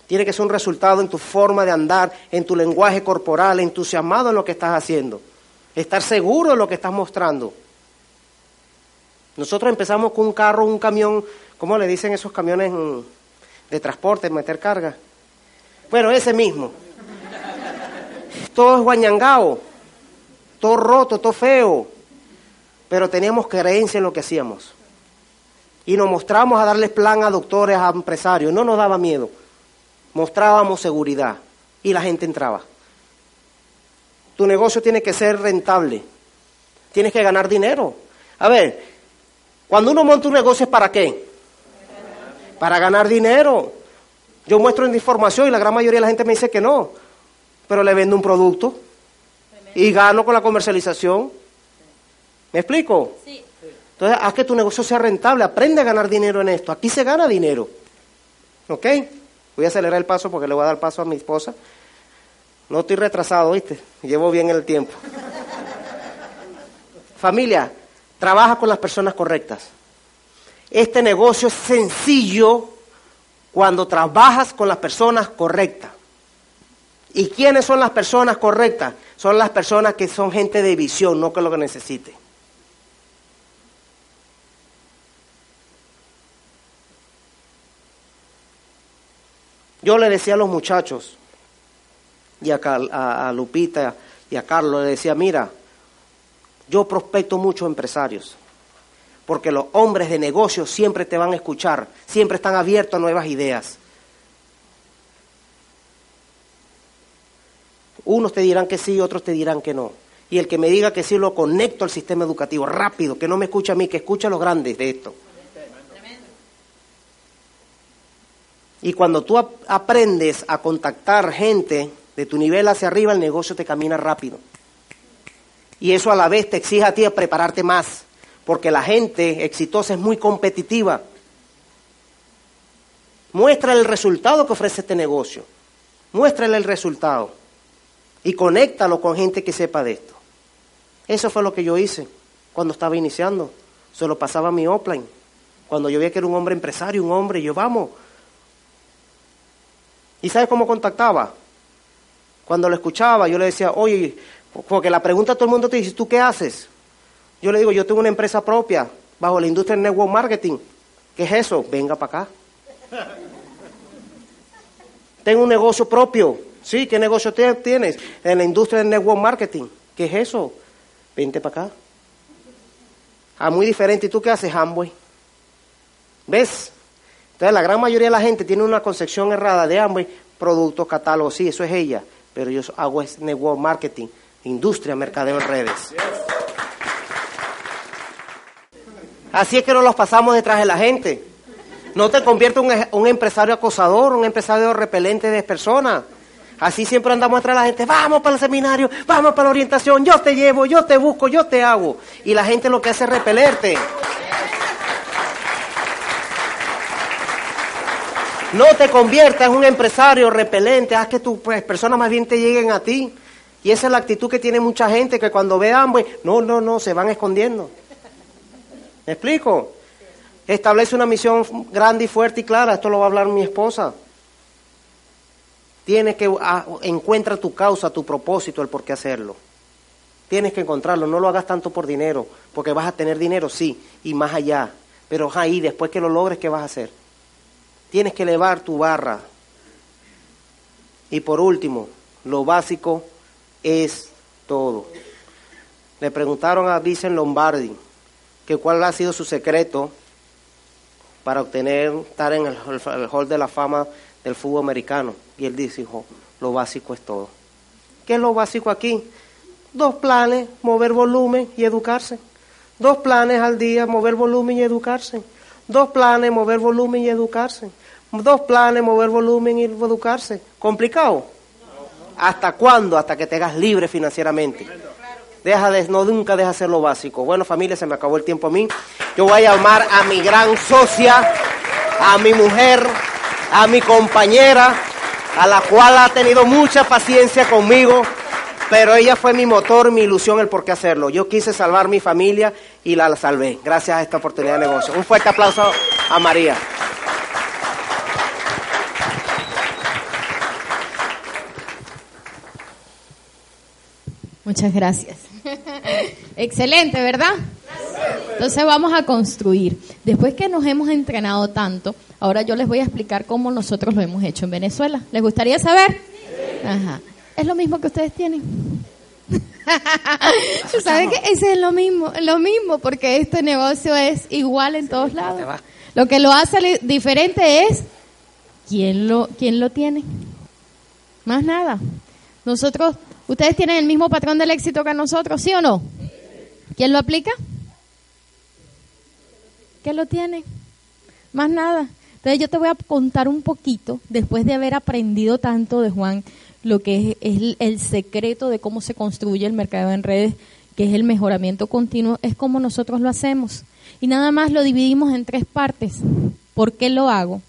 Tiene que ser un resultado en tu forma de andar, en tu lenguaje corporal, entusiasmado en lo que estás haciendo. Estar seguro de lo que estás mostrando. Nosotros empezamos con un carro, un camión, ¿cómo le dicen esos camiones de transporte, meter carga? Bueno, ese mismo. Todo es guañangao, todo roto, todo feo. Pero teníamos creencia en lo que hacíamos. Y nos mostramos a darles plan a doctores, a empresarios. No nos daba miedo mostrábamos seguridad y la gente entraba. Tu negocio tiene que ser rentable, tienes que ganar dinero. A ver, cuando uno monta un negocio es para qué? Para ganar dinero. Yo muestro información y la gran mayoría de la gente me dice que no, pero le vendo un producto y gano con la comercialización. ¿Me explico? Sí. Entonces, haz que tu negocio sea rentable, aprende a ganar dinero en esto. Aquí se gana dinero. ¿Ok? Voy a acelerar el paso porque le voy a dar paso a mi esposa. No estoy retrasado, ¿viste? Llevo bien el tiempo. Familia, trabaja con las personas correctas. Este negocio es sencillo cuando trabajas con las personas correctas. ¿Y quiénes son las personas correctas? Son las personas que son gente de visión, no que lo que necesite. Yo le decía a los muchachos, y a, Lupita y a Carlos, le decía, mira, yo prospecto muchos empresarios, porque los hombres de negocios siempre te van a escuchar, siempre están abiertos a nuevas ideas. Unos te dirán que sí, otros te dirán que no. Y el que me diga que sí lo conecto al sistema educativo, rápido, que no me escuche a mí, que escuche a los grandes de esto. Y cuando tú ap- aprendes a contactar gente de tu nivel hacia arriba, el negocio te camina rápido. Y eso a la vez te exige a ti a prepararte más, porque la gente exitosa es muy competitiva. Muestra el resultado que ofrece este negocio. Muéstrale el resultado. Y conéctalo con gente que sepa de esto. Eso fue lo que yo hice cuando estaba iniciando. Se lo pasaba a mi offline. Cuando yo veía que era un hombre empresario, un hombre, yo vamos. ¿Y sabes cómo contactaba? Cuando lo escuchaba, yo le decía, oye, porque la pregunta todo el mundo te dice, ¿tú qué haces? Yo le digo, yo tengo una empresa propia bajo la industria del network marketing. ¿Qué es eso? Venga para acá. Tengo un negocio propio. Sí, ¿qué negocio tienes? En la industria del network marketing. ¿Qué es eso? Vente para acá. Ah, muy diferente. ¿Y tú qué haces, Amway? ¿Ves? Entonces, la gran mayoría de la gente tiene una concepción errada de Amway, productos, catálogos, sí, eso es ella. Pero yo hago es network marketing, industria, mercadeo en redes. Así es que no los pasamos detrás de la gente. No te conviertes en un, empresario acosador, un empresario repelente de personas. Así siempre andamos detrás de la gente. Vamos para el seminario, vamos para la orientación, yo te llevo, yo te busco, yo te hago. Y la gente lo que hace es repelerte. No te conviertas en un empresario repelente, haz que tus pues, personas más bien te lleguen a ti. Y esa es la actitud que tiene mucha gente, que cuando ve Amway, no, no, no, se van escondiendo. ¿Me explico? Establece una misión grande y fuerte y clara, esto lo va a hablar mi esposa. Tienes que ah, encuentra tu causa, tu propósito, el por qué hacerlo. Tienes que encontrarlo, no lo hagas tanto por dinero, porque vas a tener dinero, sí, y más allá. Pero ahí, después que lo logres, ¿qué vas a hacer? Tienes que elevar tu barra. Y por último, lo básico es todo. Le preguntaron a Vincent Lombardi que cuál ha sido su secreto para obtener, estar en el, el hall de la fama del fútbol americano. Y él dijo, lo básico es todo. ¿Qué es lo básico aquí? Dos planes, mover volumen y educarse. Dos planes al día, mover volumen y educarse. Dos planes, mover volumen y educarse. Dos planes, mover volumen y educarse. ¿Complicado? ¿Hasta cuándo? Hasta que te hagas libre financieramente. Deja de, no nunca deja hacer lo básico. Bueno, familia, se me acabó el tiempo a mí. Yo voy a llamar a mi gran socia, a mi mujer, a mi compañera, a la cual ha tenido mucha paciencia conmigo, pero ella fue mi motor, mi ilusión, el por qué hacerlo. Yo quise salvar mi familia y la salvé, gracias a esta oportunidad de negocio. Un fuerte aplauso a María. Muchas gracias. Excelente, ¿verdad? Entonces vamos a construir. Después que nos hemos entrenado tanto, ahora yo les voy a explicar cómo nosotros lo hemos hecho en Venezuela. ¿Les gustaría saber? Ajá. Es lo mismo que ustedes tienen. ¿Saben que Ese es lo mismo, lo mismo, porque este negocio es igual en todos lados. Lo que lo hace diferente es quién lo, quién lo tiene. Más nada. Nosotros, ustedes tienen el mismo patrón del éxito que nosotros, ¿sí o no? ¿Quién lo aplica? ¿Qué lo tiene? Más nada. Entonces yo te voy a contar un poquito, después de haber aprendido tanto de Juan, lo que es, el secreto de cómo se construye el mercado en redes, que es el mejoramiento continuo, es como nosotros lo hacemos. Y nada más lo dividimos en tres partes. ¿Por qué lo hago?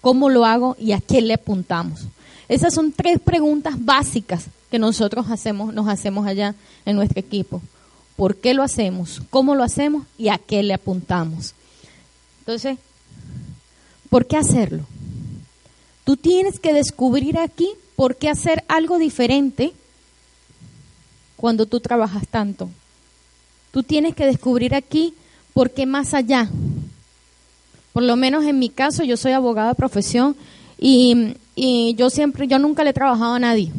¿Cómo lo hago? ¿Y a qué le apuntamos? Esas son tres preguntas básicas que nosotros hacemos, nos hacemos allá en nuestro equipo. ¿Por qué lo hacemos? ¿Cómo lo hacemos? ¿Y a qué le apuntamos? Entonces, ¿por qué hacerlo? Tú tienes que descubrir aquí por qué hacer algo diferente cuando tú trabajas tanto. Tú tienes que descubrir aquí por qué más allá. Por lo menos en mi caso, yo soy abogada de profesión y, y yo siempre, yo nunca le he trabajado a nadie.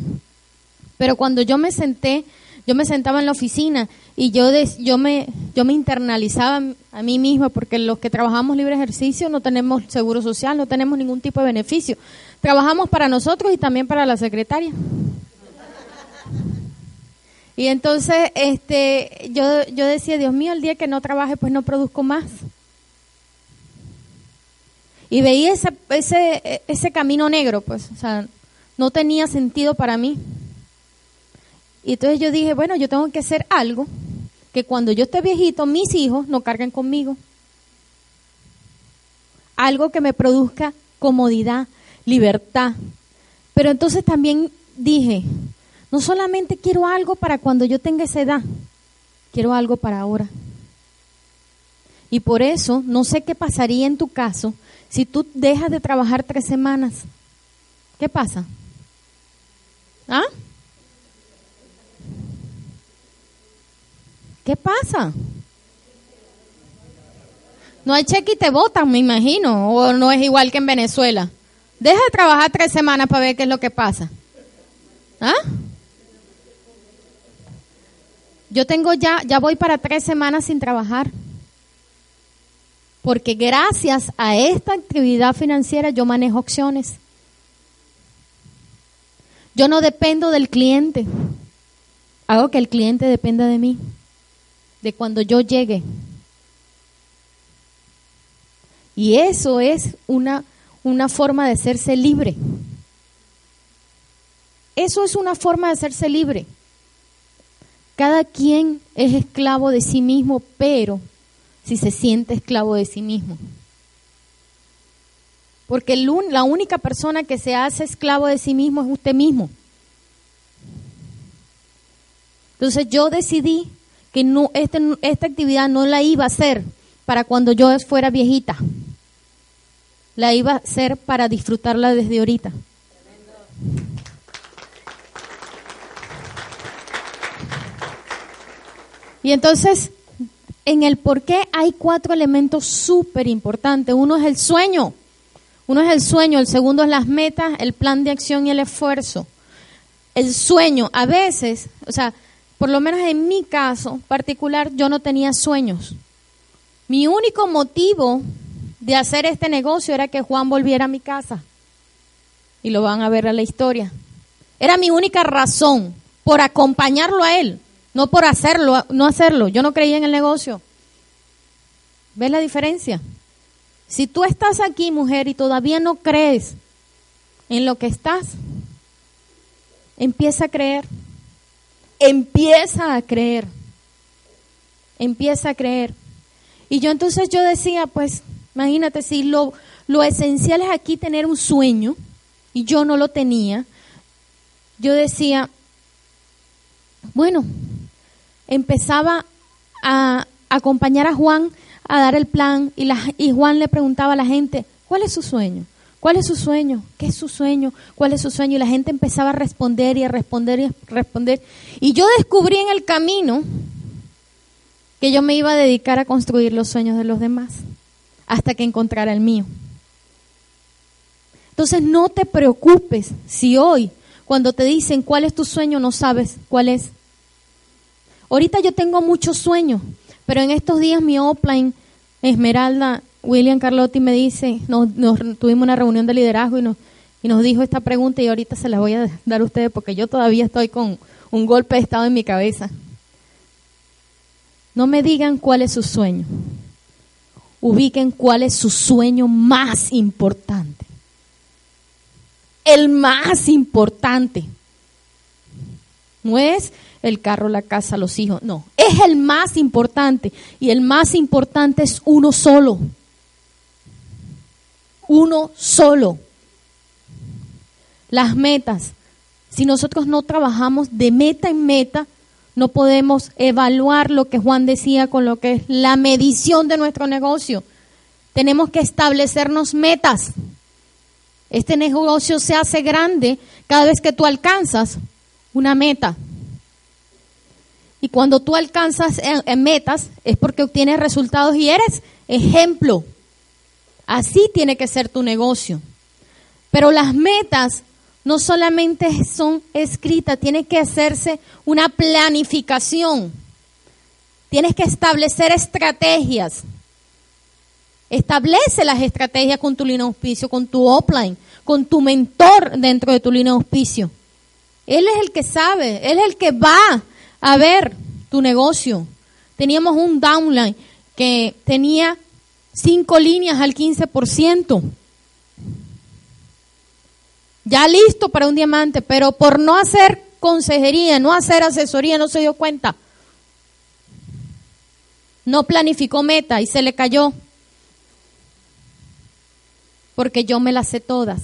Pero cuando yo me senté, yo me sentaba en la oficina y yo, yo, me, yo me internalizaba a mí misma porque los que trabajamos libre ejercicio no tenemos seguro social, no tenemos ningún tipo de beneficio. Trabajamos para nosotros y también para la secretaria. Y entonces este, yo, yo decía, Dios mío, el día que no trabaje pues no produzco más. Y veía ese, ese, ese camino negro, pues, o sea, no tenía sentido para mí. Y entonces yo dije, bueno, yo tengo que hacer algo que cuando yo esté viejito, mis hijos no carguen conmigo. Algo que me produzca comodidad, libertad. Pero entonces también dije, no solamente quiero algo para cuando yo tenga esa edad, quiero algo para ahora. Y por eso, no sé qué pasaría en tu caso si tú dejas de trabajar tres semanas. ¿Qué pasa? ¿Ah? ¿Qué pasa? No hay cheque y te votan, me imagino, o no es igual que en Venezuela. Deja de trabajar tres semanas para ver qué es lo que pasa. ¿Ah? Yo tengo ya, ya voy para tres semanas sin trabajar. Porque gracias a esta actividad financiera yo manejo opciones. Yo no dependo del cliente. Hago que el cliente dependa de mí. De cuando yo llegue. Y eso es una, una forma de hacerse libre. Eso es una forma de hacerse libre. Cada quien es esclavo de sí mismo, pero si se siente esclavo de sí mismo. Porque la única persona que se hace esclavo de sí mismo es usted mismo. Entonces yo decidí que no, este- esta actividad no la iba a hacer para cuando yo fuera viejita. La iba a hacer para disfrutarla desde ahorita. Y entonces, en el por qué hay cuatro elementos súper importantes. Uno es el sueño. Uno es el sueño, el segundo es las metas, el plan de acción y el esfuerzo. El sueño, a veces, o sea, por lo menos en mi caso particular, yo no tenía sueños. Mi único motivo de hacer este negocio era que Juan volviera a mi casa. Y lo van a ver a la historia. Era mi única razón por acompañarlo a él, no por hacerlo, no hacerlo. Yo no creía en el negocio. ¿Ves la diferencia? Si tú estás aquí, mujer, y todavía no crees en lo que estás, empieza a creer. Empieza a creer. Empieza a creer. Y yo entonces yo decía, pues, imagínate, si lo, lo esencial es aquí tener un sueño, y yo no lo tenía, yo decía, bueno, empezaba a acompañar a Juan a dar el plan y, Juan le preguntaba a la gente, ¿cuál es su sueño? ¿Cuál es su sueño? ¿Qué es su sueño? ¿Cuál es su sueño? Y la gente empezaba a responder y a responder y a responder. Y yo descubrí en el camino que yo me iba a dedicar a construir los sueños de los demás hasta que encontrara el mío. Entonces no te preocupes si hoy, cuando te dicen cuál es tu sueño, no sabes cuál es. Ahorita yo tengo muchos sueños, pero en estos días mi offline, Esmeralda, William Carlotti me dice, nos, nos tuvimos una reunión de liderazgo y nos, y nos dijo esta pregunta y ahorita se la voy a dar a ustedes porque yo todavía estoy con un golpe de estado en mi cabeza. No me digan cuál es su sueño. Ubiquen cuál es su sueño más importante. El más importante. No es el carro, la casa, los hijos. No, es el más importante. Y el más importante es uno solo. Uno solo. Las metas. Si nosotros no trabajamos de meta en meta, no podemos evaluar lo que Juan decía con lo que es la medición de nuestro negocio. Tenemos que establecernos metas. Este negocio se hace grande cada vez que tú alcanzas una meta. Y cuando tú alcanzas metas es porque obtienes resultados y eres ejemplo. Así tiene que ser tu negocio. Pero las metas no solamente son escritas, tiene que hacerse una planificación. Tienes que establecer estrategias. Establece las estrategias con tu línea de auspicio, con tu offline, con tu mentor dentro de tu línea de auspicio. Él es el que sabe, él es el que va a ver tu negocio. Teníamos un downline que tenía cinco líneas al 15%. Ya listo para un diamante, pero por no hacer consejería, no hacer asesoría, no se dio cuenta. No planificó meta y se le cayó. Porque yo me las sé todas.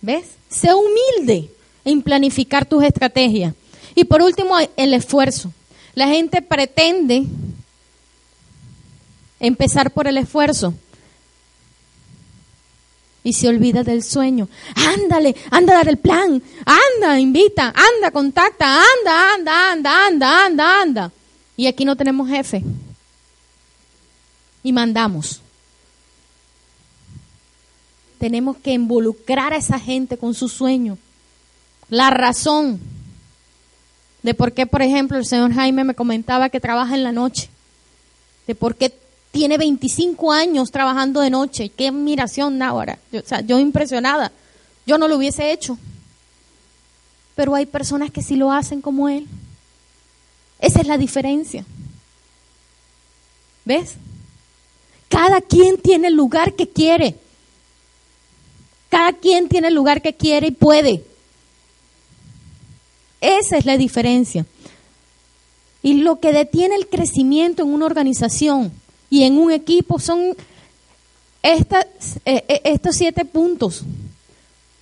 ¿Ves? Sé humilde en planificar tus estrategias. Y por último, el esfuerzo. La gente pretende empezar por el esfuerzo y se olvida del sueño. Ándale, anda a dar el plan, anda, invita, anda, contacta, anda, anda, anda, anda, anda, anda. Y aquí no tenemos jefe. Y mandamos. Tenemos que involucrar a esa gente con su sueño. La razón de por qué, por ejemplo, el señor Jaime me comentaba que trabaja en la noche, de por qué tiene 25 años trabajando de noche. Qué admiración ahora. Yo, o sea, yo impresionada. Yo no lo hubiese hecho. Pero hay personas que sí lo hacen como él. Esa es la diferencia. ¿Ves? Cada quien tiene el lugar que quiere. Cada quien tiene el lugar que quiere y puede. Esa es la diferencia. Y lo que detiene el crecimiento en una organización y en un equipo son estas, eh, eh, estos siete puntos.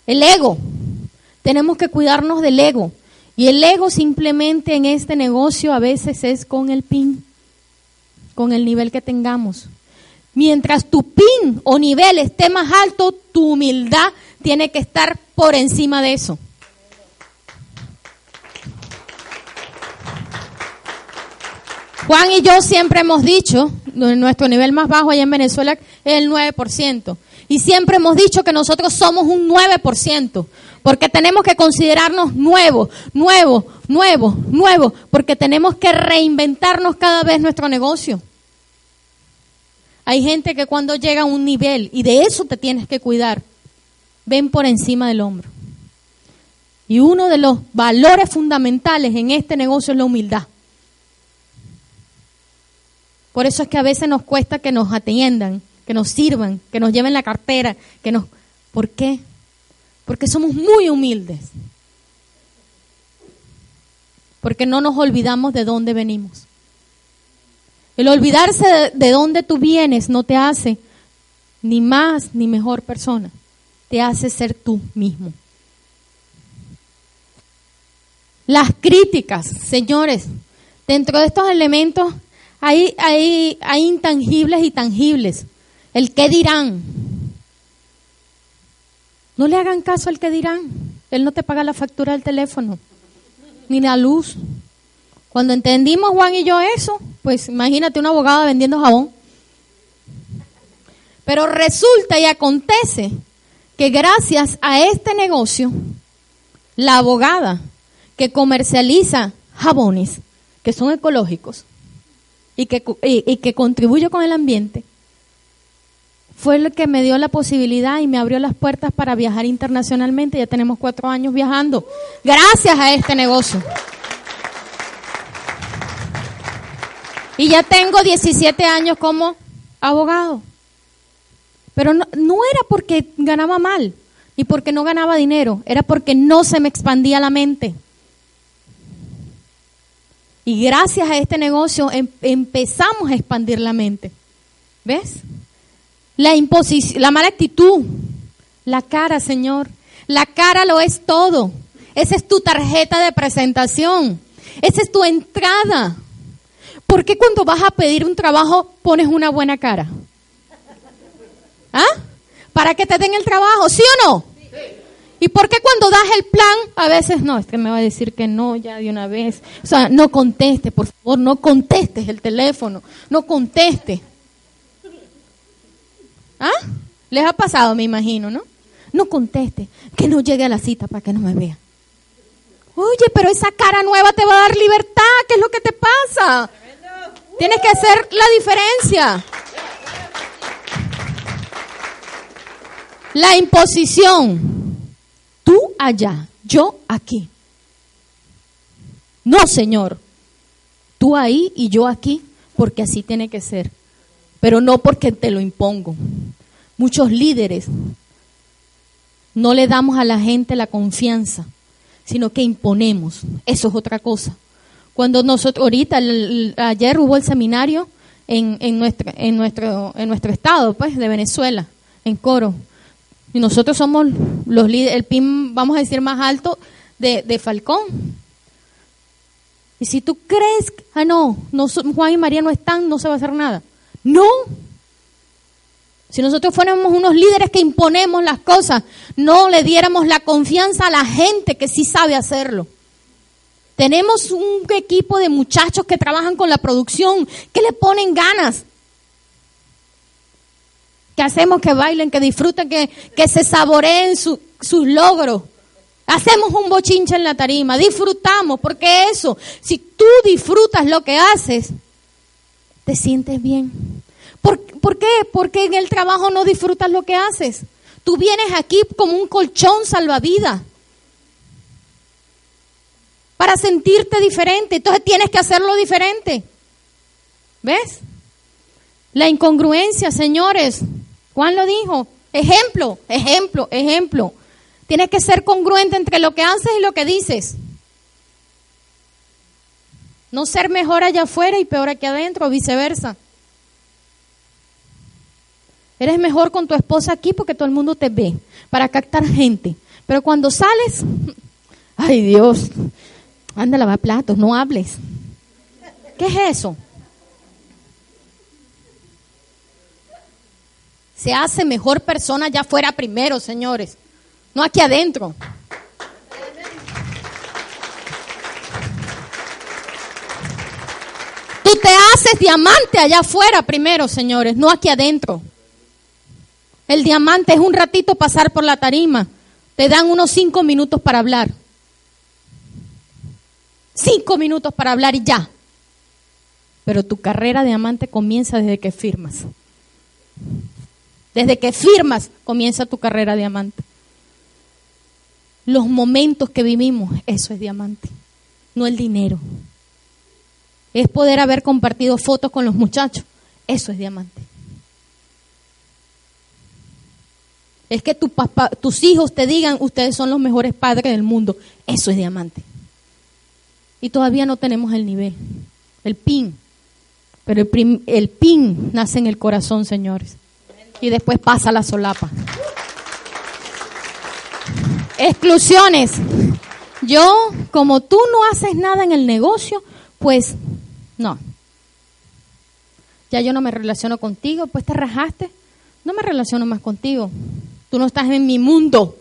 El ego. Tenemos que cuidarnos del ego. Y el ego simplemente en este negocio a veces es con el PIN, con el nivel que tengamos. Mientras tu PIN o nivel esté más alto, tu humildad tiene que estar por encima de eso. Juan y yo siempre hemos dicho, nuestro nivel más bajo allá en Venezuela es el 9%. Y siempre hemos dicho que nosotros somos un 9%, porque tenemos que considerarnos nuevos, nuevos, nuevos, nuevos, porque tenemos que reinventarnos cada vez nuestro negocio. Hay gente que cuando llega a un nivel, y de eso te tienes que cuidar, ven por encima del hombro. Y uno de los valores fundamentales en este negocio es la humildad. Por eso es que a veces nos cuesta que nos atiendan, que nos sirvan, que nos lleven la cartera, que nos... ¿Por qué? Porque somos muy humildes. Porque no nos olvidamos de dónde venimos. El olvidarse de, de dónde tú vienes no te hace ni más ni mejor persona. Te hace ser tú mismo. Las críticas, señores, dentro de estos elementos hay, hay, hay intangibles y tangibles. El qué dirán. No le hagan caso al que dirán. Él no te paga la factura del teléfono, ni la luz. Cuando entendimos Juan y yo eso, pues imagínate una abogada vendiendo jabón. Pero resulta y acontece que gracias a este negocio, la abogada que comercializa jabones, que son ecológicos, y que, y, que contribuyo con el ambiente, fue lo que me dio la posibilidad y me abrió las puertas para viajar internacionalmente. Ya tenemos cuatro años viajando, gracias a este negocio. Y ya tengo 17 años como abogado. Pero no, no, era porque ganaba mal, ni porque no ganaba dinero, era porque no se me expandía la mente. Y gracias a este negocio em, empezamos a expandir la mente. ¿Ves? La imposición, la mala actitud, la cara, Señor. La cara lo es todo. Esa es tu tarjeta de presentación. Esa es tu entrada. ¿Por qué cuando vas a pedir un trabajo pones una buena cara? ¿Ah? Para que te den el trabajo, ¿sí o no? ¿Y por qué cuando das el plan, a veces no, es que me va a decir que no ya de una vez? O sea, no conteste, por favor, no contestes el teléfono, no conteste. ¿Ah? Les ha pasado, me imagino, ¿no? No conteste, que no llegue a la cita para que no me vea. Oye, pero esa cara nueva te va a dar libertad, ¿qué es lo que te pasa? Tienes que hacer la diferencia. La imposición. Tú allá, yo aquí. No, Señor. Tú ahí y yo aquí, porque así tiene que ser. Pero no porque te lo impongo. Muchos líderes no le damos a la gente la confianza, sino que imponemos. Eso es otra cosa. Cuando nosotros, ahorita, ayer hubo el seminario en, en, nuestro, en, nuestro, en nuestro estado, pues, de Venezuela, en Coro. Y nosotros somos los líderes, el PIM, vamos a decir, más alto de, de Falcón. Y si tú crees, ah, no, no, Juan y María no están, no se va a hacer nada. No. Si nosotros fuéramos unos líderes que imponemos las cosas, no le diéramos la confianza a la gente que sí sabe hacerlo. Tenemos un equipo de muchachos que trabajan con la producción, que le ponen ganas, que hacemos que bailen, que disfruten, que, que se saboreen sus logros. Hacemos un bochinche en la tarima, disfrutamos, porque eso, si tú disfrutas lo que haces, te sientes bien. ¿Por, ¿Por, qué? Porque en el trabajo no disfrutas lo que haces. Tú vienes aquí como un colchón salvavidas para sentirte diferente. Entonces tienes que hacerlo diferente. ¿Ves? La incongruencia, señores. Juan lo dijo. Ejemplo, ejemplo, ejemplo. Tienes que ser congruente entre lo que haces y lo que dices. No ser mejor allá afuera y peor aquí adentro, o viceversa. Eres mejor con tu esposa aquí porque todo el mundo te ve, para captar gente. Pero cuando sales, ay Dios, anda a lavar platos, no hables. ¿Qué es eso? Se hace mejor persona allá afuera primero, señores, no aquí adentro. Tú te haces diamante allá afuera primero, señores, no aquí adentro. El diamante es un ratito pasar por la tarima. Te dan unos cinco minutos para hablar. Cinco minutos para hablar y ya. Pero tu carrera de diamante comienza desde que firmas. Desde que firmas comienza tu carrera diamante. Los momentos que vivimos, eso es diamante, no el dinero. Es poder haber compartido fotos con los muchachos, eso es diamante. Es que papá, tus hijos te digan, ustedes son los mejores padres del mundo. Eso es diamante. Y todavía no tenemos el nivel, el pin. Pero el pin nace en el corazón, señores. Y después pasa la solapa. Exclusiones. Yo, como tú no haces nada en el negocio, pues no. Ya yo no me relaciono contigo, pues te rajaste. No me relaciono más contigo. Tú no estás en mi mundo.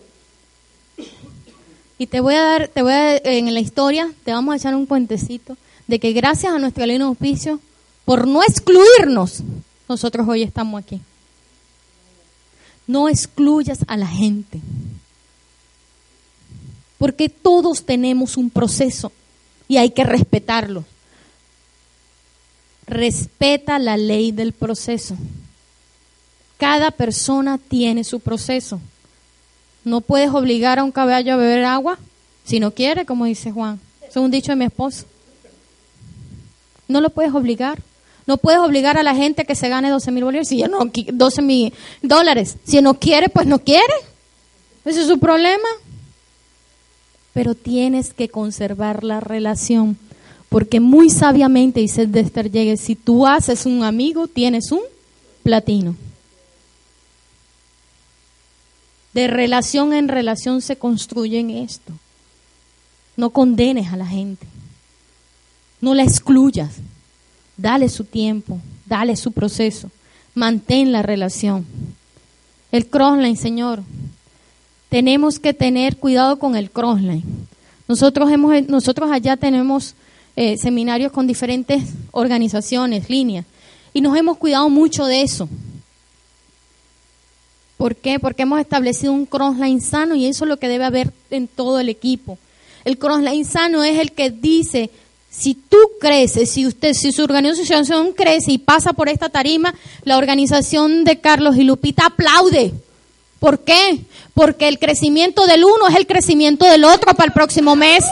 Y te voy a dar, te voy a, en la historia, te vamos a echar un puentecito de que gracias a nuestro aleno auspicio, por no excluirnos, nosotros hoy estamos aquí. No excluyas a la gente. Porque todos tenemos un proceso y hay que respetarlo. Respeta la ley del proceso. Cada persona tiene su proceso. No puedes obligar a un caballo a beber agua si no quiere, como dice Juan. es un dicho de mi esposo. No lo puedes obligar. No puedes obligar a la gente que se gane 12 mil bolívares, si ya no, 12 mil dólares. Si no quiere, pues no quiere. Ese es su problema. Pero tienes que conservar la relación. Porque muy sabiamente dice Dexter Llegues, si tú haces un amigo, tienes un platino. De relación en relación se construye en esto. No condenes a la gente. No la excluyas. Dale su tiempo, dale su proceso. Mantén la relación. El crossline, Señor. Tenemos que tener cuidado con el crossline. Nosotros, hemos, nosotros allá tenemos eh, seminarios con diferentes organizaciones, líneas, y nos hemos cuidado mucho de eso. ¿Por qué? Porque hemos establecido un crossline sano y eso es lo que debe haber en todo el equipo. El crossline sano es el que dice, si tú creces, si usted, si su organización crece y pasa por esta tarima, la organización de Carlos y Lupita aplaude. ¿Por qué? Porque el crecimiento del uno es el crecimiento del otro para el próximo mes.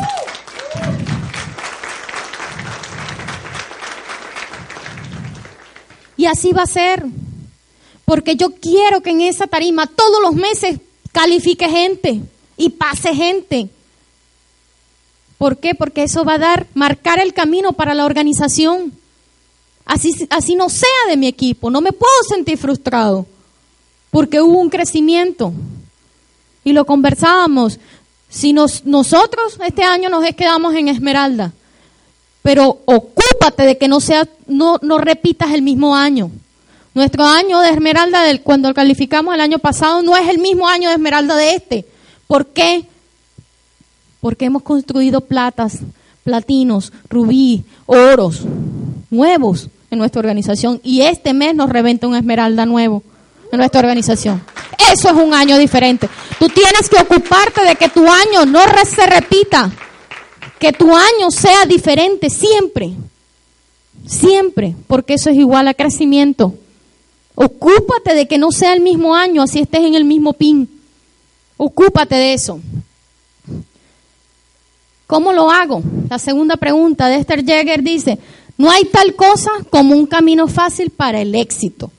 Y así va a ser. Porque yo quiero que en esa tarima todos los meses califique gente y pase gente. ¿Por qué? Porque eso va a dar, marcar el camino para la organización. Así, así no sea de mi equipo, no me puedo sentir frustrado, porque hubo un crecimiento. Y lo conversábamos. Si nos, nosotros este año nos quedamos en Esmeralda, pero ocúpate de que no sea, no, no repitas el mismo año. Nuestro año de Esmeralda, del, cuando calificamos el año pasado, no es el mismo año de Esmeralda de este. ¿Por qué? Porque hemos construido platas, platinos, rubí, oros, nuevos en nuestra organización. Y este mes nos reventa un Esmeralda nuevo en nuestra organización. Eso es un año diferente. Tú tienes que ocuparte de que tu año no se repita. Que tu año sea diferente siempre. Siempre. Porque eso es igual a crecimiento. Ocúpate de que no sea el mismo año, así estés en el mismo pin. Ocúpate de eso. ¿Cómo lo hago? La segunda pregunta de Esther Jäger dice, no hay tal cosa como un camino fácil para el éxito.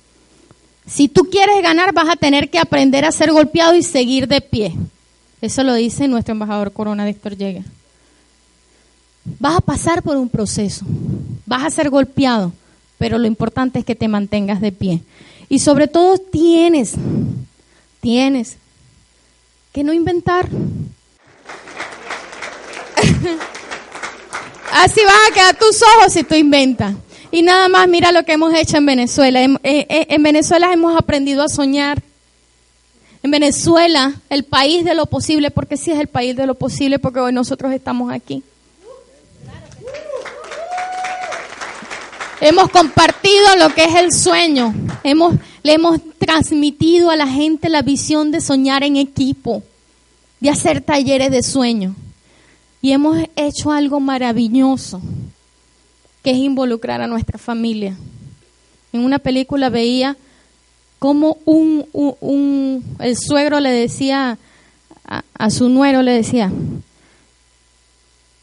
Si tú quieres ganar, vas a tener que aprender a ser golpeado y seguir de pie. Eso lo dice nuestro embajador Corona, Héctor Jäger. Vas a pasar por un proceso, vas a ser golpeado, pero lo importante es que te mantengas de pie. Y sobre todo tienes, tienes que no inventar. Así van a quedar tus ojos si tú inventas. Y nada más, mira lo que hemos hecho en Venezuela. En, eh, eh, en, Venezuela hemos aprendido a soñar. En Venezuela, el país de lo posible, porque sí es el país de lo posible, porque hoy nosotros estamos aquí. Hemos compartido lo que es el sueño. Hemos, le hemos transmitido a la gente la visión de soñar en equipo, de hacer talleres de sueño. Y hemos hecho algo maravilloso, que es involucrar a nuestra familia. En una película veía cómo un, un, el suegro le decía a, a su nuero, le decía,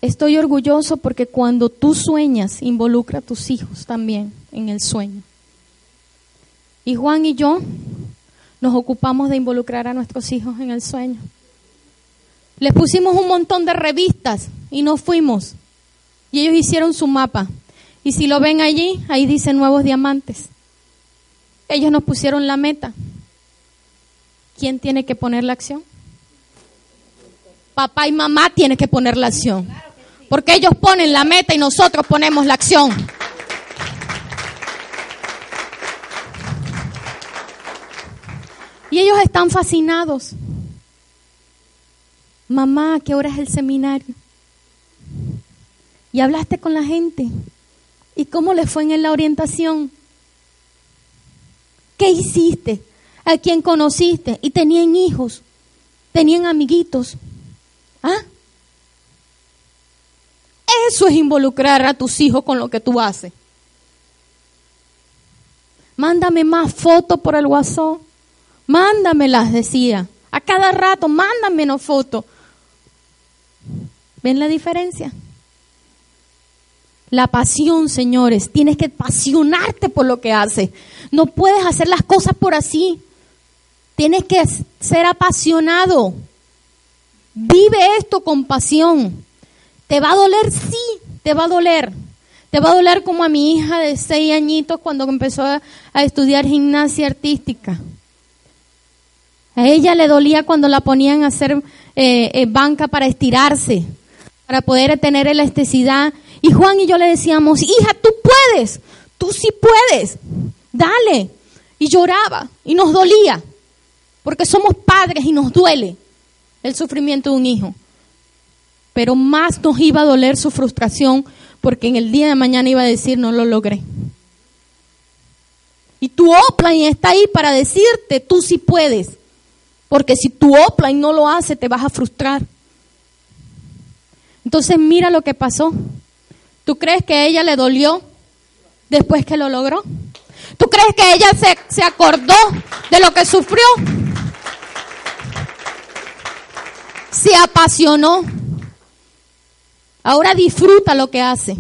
Estoy orgulloso porque cuando tú sueñas, involucra a tus hijos también en el sueño. Y Juan y yo nos ocupamos de involucrar a nuestros hijos en el sueño. Les pusimos un montón de revistas y nos fuimos. Y ellos hicieron su mapa. Y si lo ven allí, ahí dice nuevos diamantes. Ellos nos pusieron la meta. ¿Quién tiene que poner la acción? Papá y mamá tienen que poner la acción. Porque ellos ponen la meta y nosotros ponemos la acción. Y ellos están fascinados. Mamá, ¿qué hora es el seminario? Y hablaste con la gente. ¿Y cómo les fue en la orientación? ¿Qué hiciste? ¿A quién conociste? Y tenían hijos, tenían amiguitos. ¿Ah? Eso es involucrar a tus hijos con lo que tú haces. Mándame más fotos por el WhatsApp. Mándamelas, decía. A cada rato, mándame una foto. ¿Ven la diferencia? La pasión, señores. Tienes que apasionarte por lo que haces. No puedes hacer las cosas por así. Tienes que ser apasionado. Vive esto con pasión. ¿Te va a doler? Sí, te va a doler. Te va a doler como a mi hija de seis añitos cuando empezó a, estudiar gimnasia artística. A ella le dolía cuando la ponían a hacer eh, eh, banca para estirarse, para poder tener elasticidad. Y Juan y yo le decíamos, hija, tú puedes, tú sí puedes, dale. Y lloraba y nos dolía. porque somos padres y nos duele el sufrimiento de un hijo. Pero más nos iba a doler su frustración porque en el día de mañana iba a decir no lo logré. Y tu offline está ahí para decirte tú sí puedes. Porque si tu offline no lo hace, te vas a frustrar. Entonces mira lo que pasó. ¿Tú crees que ella le dolió después que lo logró? ¿Tú crees que ella se, se acordó de lo que sufrió? Se apasionó. Ahora disfruta lo que hace.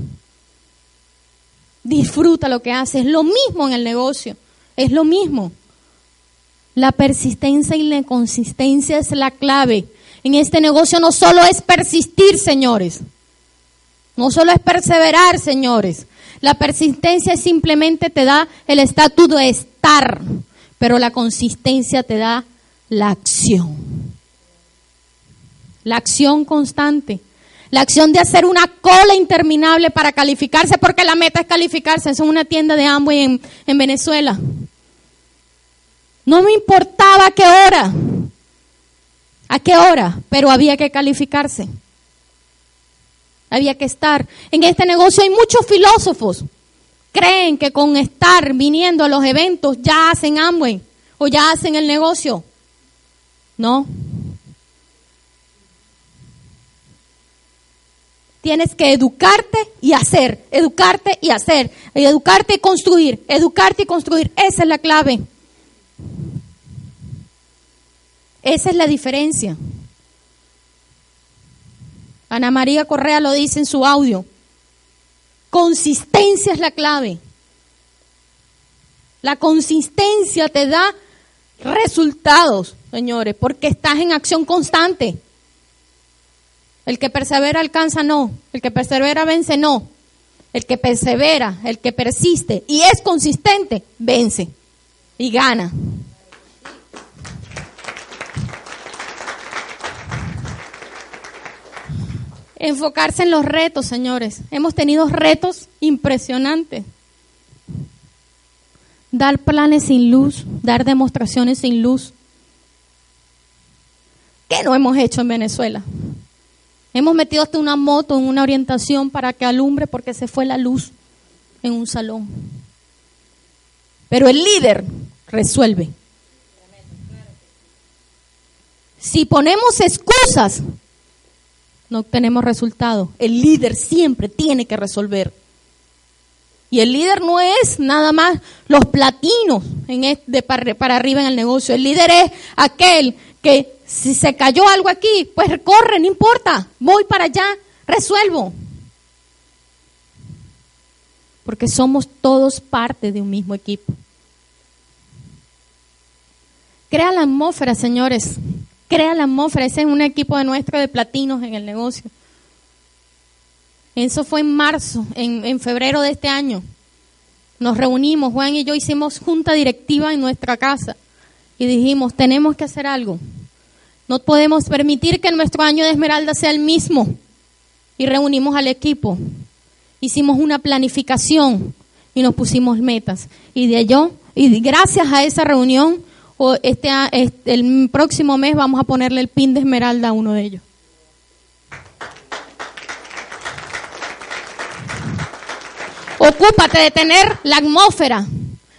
Disfruta lo que hace. Es lo mismo en el negocio. Es lo mismo. La persistencia y la consistencia es la clave. En este negocio no solo es persistir, señores. No solo es perseverar, señores. La persistencia simplemente te da el estatus de estar, pero la consistencia te da la acción. La acción constante. La acción de hacer una cola interminable para calificarse, porque la meta es calificarse. Es una tienda de Amway en, en Venezuela. No me importaba qué hora, a qué hora, pero había que calificarse. Había que estar. En este negocio hay muchos filósofos. Creen que con estar viniendo a los eventos ya hacen Amway o ya hacen el negocio. No. Tienes que educarte y hacer, educarte y hacer, educarte y construir, educarte y construir. Esa es la clave. Esa es la diferencia. Ana María Correa lo dice en su audio. Consistencia es la clave. La consistencia te da resultados, señores, porque estás en acción constante. El que persevera alcanza, no. El que persevera vence, no. El que persevera, el que persiste y es consistente, vence y gana. Enfocarse en los retos, señores. Hemos tenido retos impresionantes. Dar planes sin luz, dar demostraciones sin luz. ¿Qué no hemos hecho en Venezuela? Hemos metido hasta una moto en una orientación para que alumbre porque se fue la luz en un salón. Pero el líder resuelve. Si ponemos excusas, no obtenemos resultados. El líder siempre tiene que resolver. Y el líder no es nada más los platinos para, para, arriba en el negocio. El líder es aquel que si se cayó algo aquí, pues corre, no importa. Voy para allá, resuelvo. Porque somos todos parte de un mismo equipo. Crea la atmósfera, señores. Crea la atmósfera. Ese es un equipo de nuestro de platinos en el negocio. Eso fue en marzo, en, en febrero de este año. Nos reunimos, Juan y yo hicimos junta directiva en nuestra casa y dijimos, tenemos que hacer algo. No podemos permitir que nuestro año de Esmeralda sea el mismo. Y reunimos al equipo. Hicimos una planificación y nos pusimos metas. Y de ello, y gracias a esa reunión, este, este, el próximo mes vamos a ponerle el pin de Esmeralda a uno de ellos. Ocúpate de tener la atmósfera.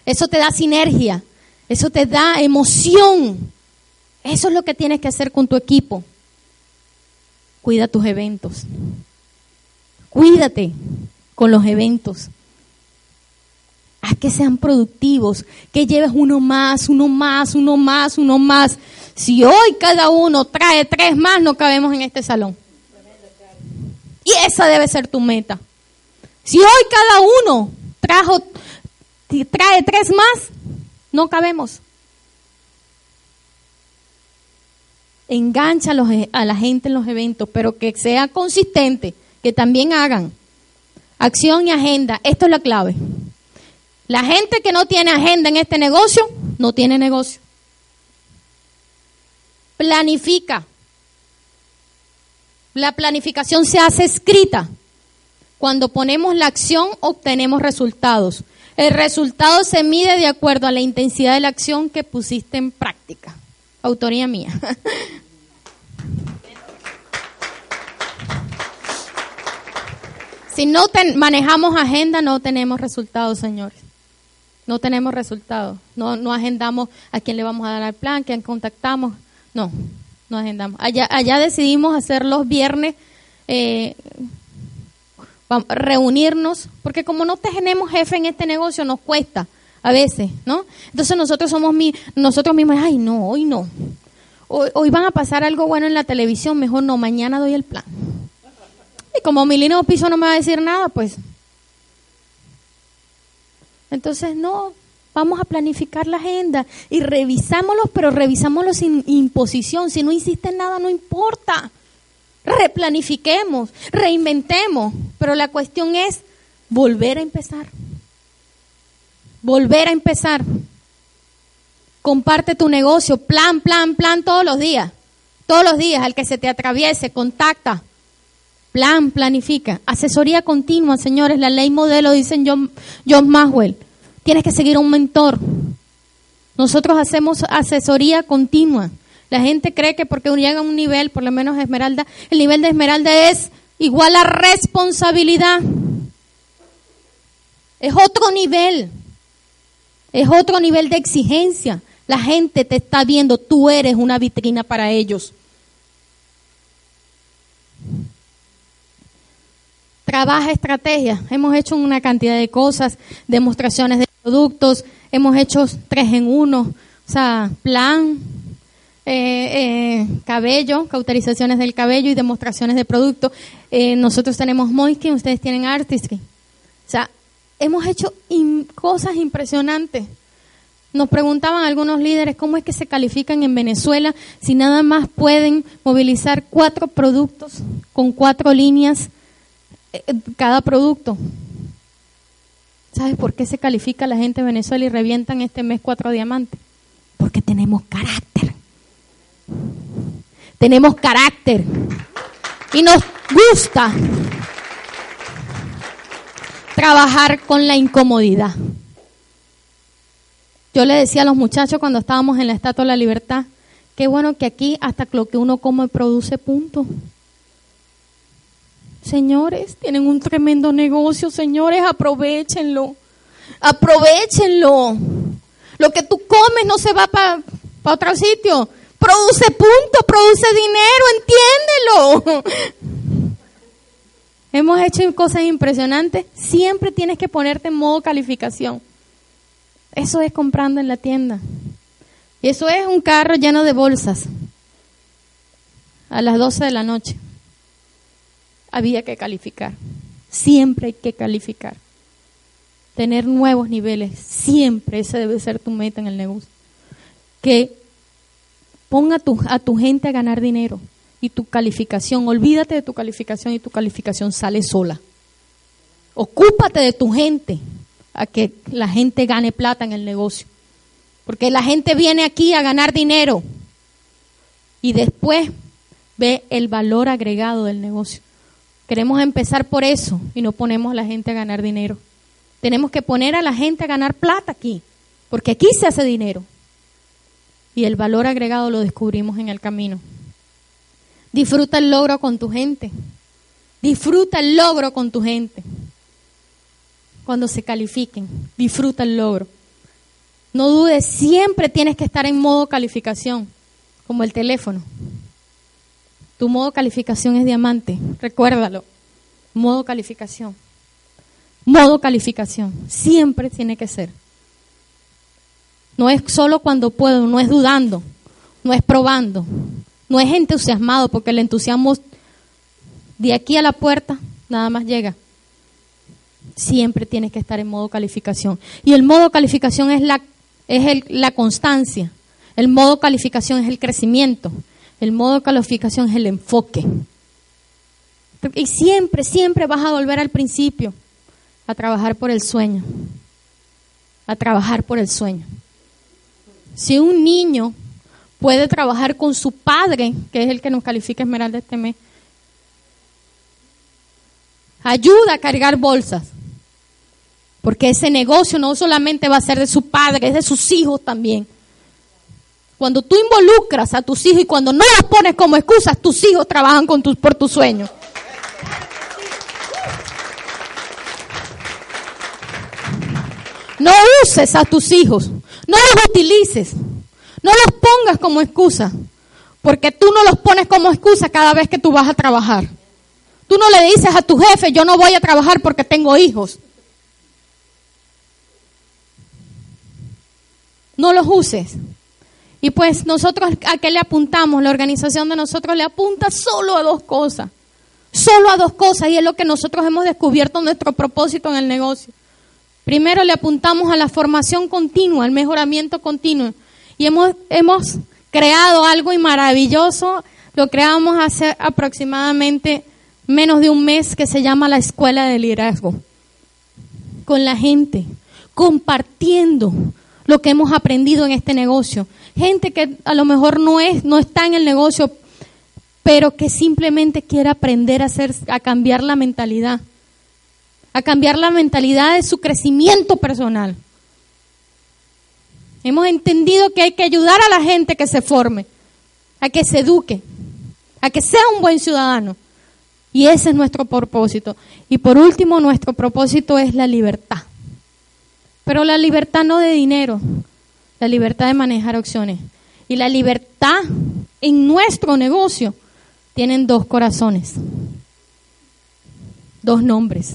Eso te da sinergia. Eso te da emoción. Eso es lo que tienes que hacer con tu equipo. Cuida tus eventos. Cuídate con los eventos. Haz que sean productivos, que lleves uno más, uno más, uno más, uno más. Si hoy cada uno trae tres más, no cabemos en este salón. Y esa debe ser tu meta. Si hoy cada uno trajo, trae tres más, no cabemos. Engancha a, a la gente en los eventos, pero que sea consistente, que también hagan acción y agenda. Esto es la clave. La gente que no tiene agenda en este negocio, no tiene negocio. Planifica. La planificación se hace escrita. Cuando ponemos la acción, obtenemos resultados. El resultado se mide de acuerdo a la intensidad de la acción que pusiste en práctica. autoría mía. si no manejamos agenda, no tenemos resultados, señores. No tenemos resultados. No, no agendamos a quién le vamos a dar el plan, quién contactamos. No, no agendamos. Allá, allá decidimos hacer los viernes, eh, reunirnos, porque como no tenemos jefe en este negocio, nos cuesta a veces, ¿no? Entonces nosotros somos mi, nosotros mismos, ay, no, hoy no. Hoy, hoy van a pasar algo bueno en la televisión, mejor no, mañana doy el plan. Y como mi línea piso no me va a decir nada, pues entonces, no, vamos a planificar la agenda y revisámoslos, pero revisámoslos sin imposición. Si no insiste en nada, no importa. Replanifiquemos, reinventemos, pero la cuestión es volver a empezar. Volver a empezar. Comparte tu negocio, plan, plan, plan todos los días. Todos los días, al que se te atraviese, contacta. Plan, planifica. Asesoría continua, señores. La ley modelo, dicen John, John Maxwell. Tienes que seguir a un mentor. Nosotros hacemos asesoría continua. La gente cree que porque llega a un nivel, por lo menos Esmeralda, el nivel de Esmeralda es igual a responsabilidad. Es otro nivel. Es otro nivel de exigencia. La gente te está viendo, tú eres una vitrina para ellos. Trabaja estrategia. Hemos hecho una cantidad de cosas, demostraciones de productos, hemos hecho tres en uno, o sea, plan, eh, eh, cabello, cauterizaciones del cabello y demostraciones de producto. Eh, nosotros tenemos Moiskin, ustedes tienen Artistry. O sea, hemos hecho cosas impresionantes. Nos preguntaban algunos líderes cómo es que se califican en Venezuela si nada más pueden movilizar cuatro productos con cuatro líneas cada producto. ¿Sabes por qué se califica la gente de Venezuela y revientan este mes cuatro diamantes? Porque tenemos carácter. Tenemos carácter. Y nos gusta trabajar con la incomodidad. Yo le decía a los muchachos cuando estábamos en la Estatua de la Libertad, qué bueno que aquí hasta lo que uno come produce puntos. Señores, tienen un tremendo negocio, señores, aprovechenlo. Aprovechenlo. Lo que tú comes no se va para otro sitio. Produce puntos, produce dinero, entiéndelo. Hemos hecho cosas impresionantes. Siempre tienes que ponerte en modo calificación. Eso es comprando en la tienda. Y eso es un carro lleno de bolsas. A las 12 de la noche había que calificar. Siempre hay que calificar. Tener nuevos niveles. Siempre esa debe ser tu meta en el negocio. Que ponga tu, a tu gente a ganar dinero y tu calificación. Olvídate de tu calificación y tu calificación sale sola. Ocúpate de tu gente a que la gente gane plata en el negocio. Porque la gente viene aquí a ganar dinero y después ve el valor agregado del negocio. Queremos empezar por eso y no ponemos a la gente a ganar dinero. Tenemos que poner a la gente a ganar plata aquí, porque aquí se hace dinero. Y el valor agregado lo descubrimos en el camino. Disfruta el logro con tu gente. Disfruta el logro con tu gente. Cuando se califiquen, disfruta el logro. No dudes, siempre tienes que estar en modo calificación, como el teléfono. Tu modo calificación es diamante, recuérdalo. Modo calificación. Modo calificación. Siempre tiene que ser. No es solo cuando puedo, no es dudando, no es probando, no es entusiasmado, porque el entusiasmo de aquí a la puerta nada más llega. Siempre tienes que estar en modo calificación. Y el modo calificación es la, es la constancia. El modo calificación es el crecimiento. El modo de calificación es el enfoque. Y siempre, siempre vas a volver al principio, a trabajar por el sueño. A trabajar por el sueño. Si un niño puede trabajar con su padre, que es el que nos califica Esmeralda este mes, ayuda a cargar bolsas. Porque ese negocio no solamente va a ser de su padre, es de sus hijos también. Cuando tú involucras a tus hijos y cuando no los pones como excusas, tus hijos trabajan por tus sueños. No uses a tus hijos, no los utilices, no los pongas como excusa, porque tú no los pones como excusa cada vez que tú vas a trabajar. Tú no le dices a tu jefe, yo no voy a trabajar porque tengo hijos. No los uses. Y pues nosotros a qué le apuntamos, la organización de nosotros le apunta solo a dos cosas. Solo a dos cosas y es lo que nosotros hemos descubierto nuestro propósito en el negocio. Primero le apuntamos a la formación continua, al mejoramiento continuo. Y hemos, hemos creado algo maravilloso, lo creamos hace aproximadamente menos de un mes que se llama la Escuela de Liderazgo. Con la gente, compartiendo lo que hemos aprendido en este negocio. Gente que a lo mejor no es, no está en el negocio, pero que simplemente quiere aprender a hacer, a cambiar la mentalidad, a cambiar la mentalidad de su crecimiento personal. Hemos entendido que hay que ayudar a la gente que se forme, a que se eduque, a que sea un buen ciudadano. Y ese es nuestro propósito. Y por último, nuestro propósito es la libertad. Pero la libertad no de dinero, la libertad de manejar opciones. Y la libertad en nuestro negocio tienen dos corazones, dos nombres.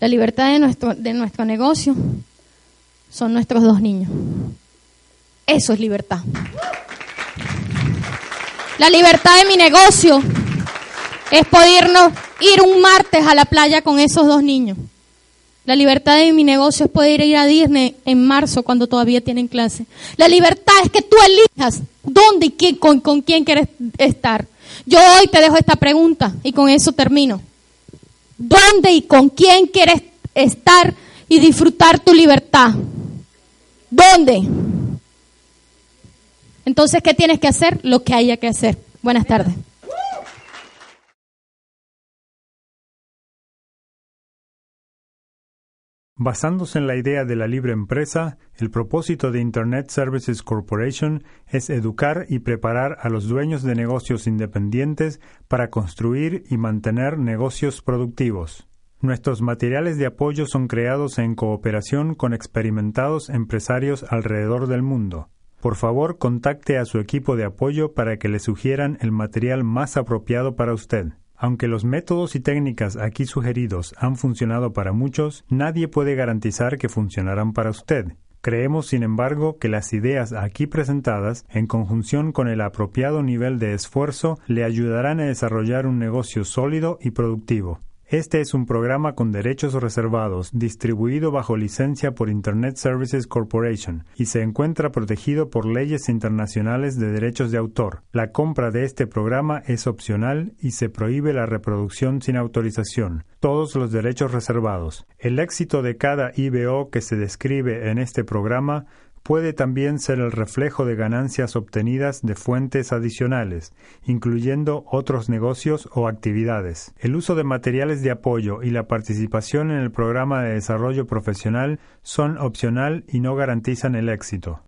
La libertad de nuestro, de nuestro negocio son nuestros dos niños. Eso es libertad. La libertad de mi negocio es podernos ir un martes a la playa con esos dos niños. La libertad de mi negocio es poder ir a Disney en marzo cuando todavía tienen clase. La libertad es que tú elijas dónde y con, con quién quieres estar. Yo hoy te dejo esta pregunta y con eso termino. ¿Dónde y con quién quieres estar y disfrutar tu libertad? ¿Dónde? Entonces, ¿qué tienes que hacer? Lo que haya que hacer. Buenas tardes. Basándose en la idea de la libre empresa, el propósito de Internet Services Corporation es educar y preparar a los dueños de negocios independientes para construir y mantener negocios productivos. Nuestros materiales de apoyo son creados en cooperación con experimentados empresarios alrededor del mundo. Por favor, contacte a su equipo de apoyo para que le sugieran el material más apropiado para usted. Aunque los métodos y técnicas aquí sugeridos han funcionado para muchos, nadie puede garantizar que funcionarán para usted. Creemos, sin embargo, que las ideas aquí presentadas, en conjunción con el apropiado nivel de esfuerzo, le ayudarán a desarrollar un negocio sólido y productivo. Este es un programa con derechos reservados, distribuido bajo licencia por Internet Services Corporation y se encuentra protegido por leyes internacionales de derechos de autor. La compra de este programa es opcional y se prohíbe la reproducción sin autorización. Todos los derechos reservados. El éxito de cada IBO que se describe en este programa puede también ser el reflejo de ganancias obtenidas de fuentes adicionales, incluyendo otros negocios o actividades. El uso de materiales de apoyo y la participación en el programa de desarrollo profesional son opcional y no garantizan el éxito.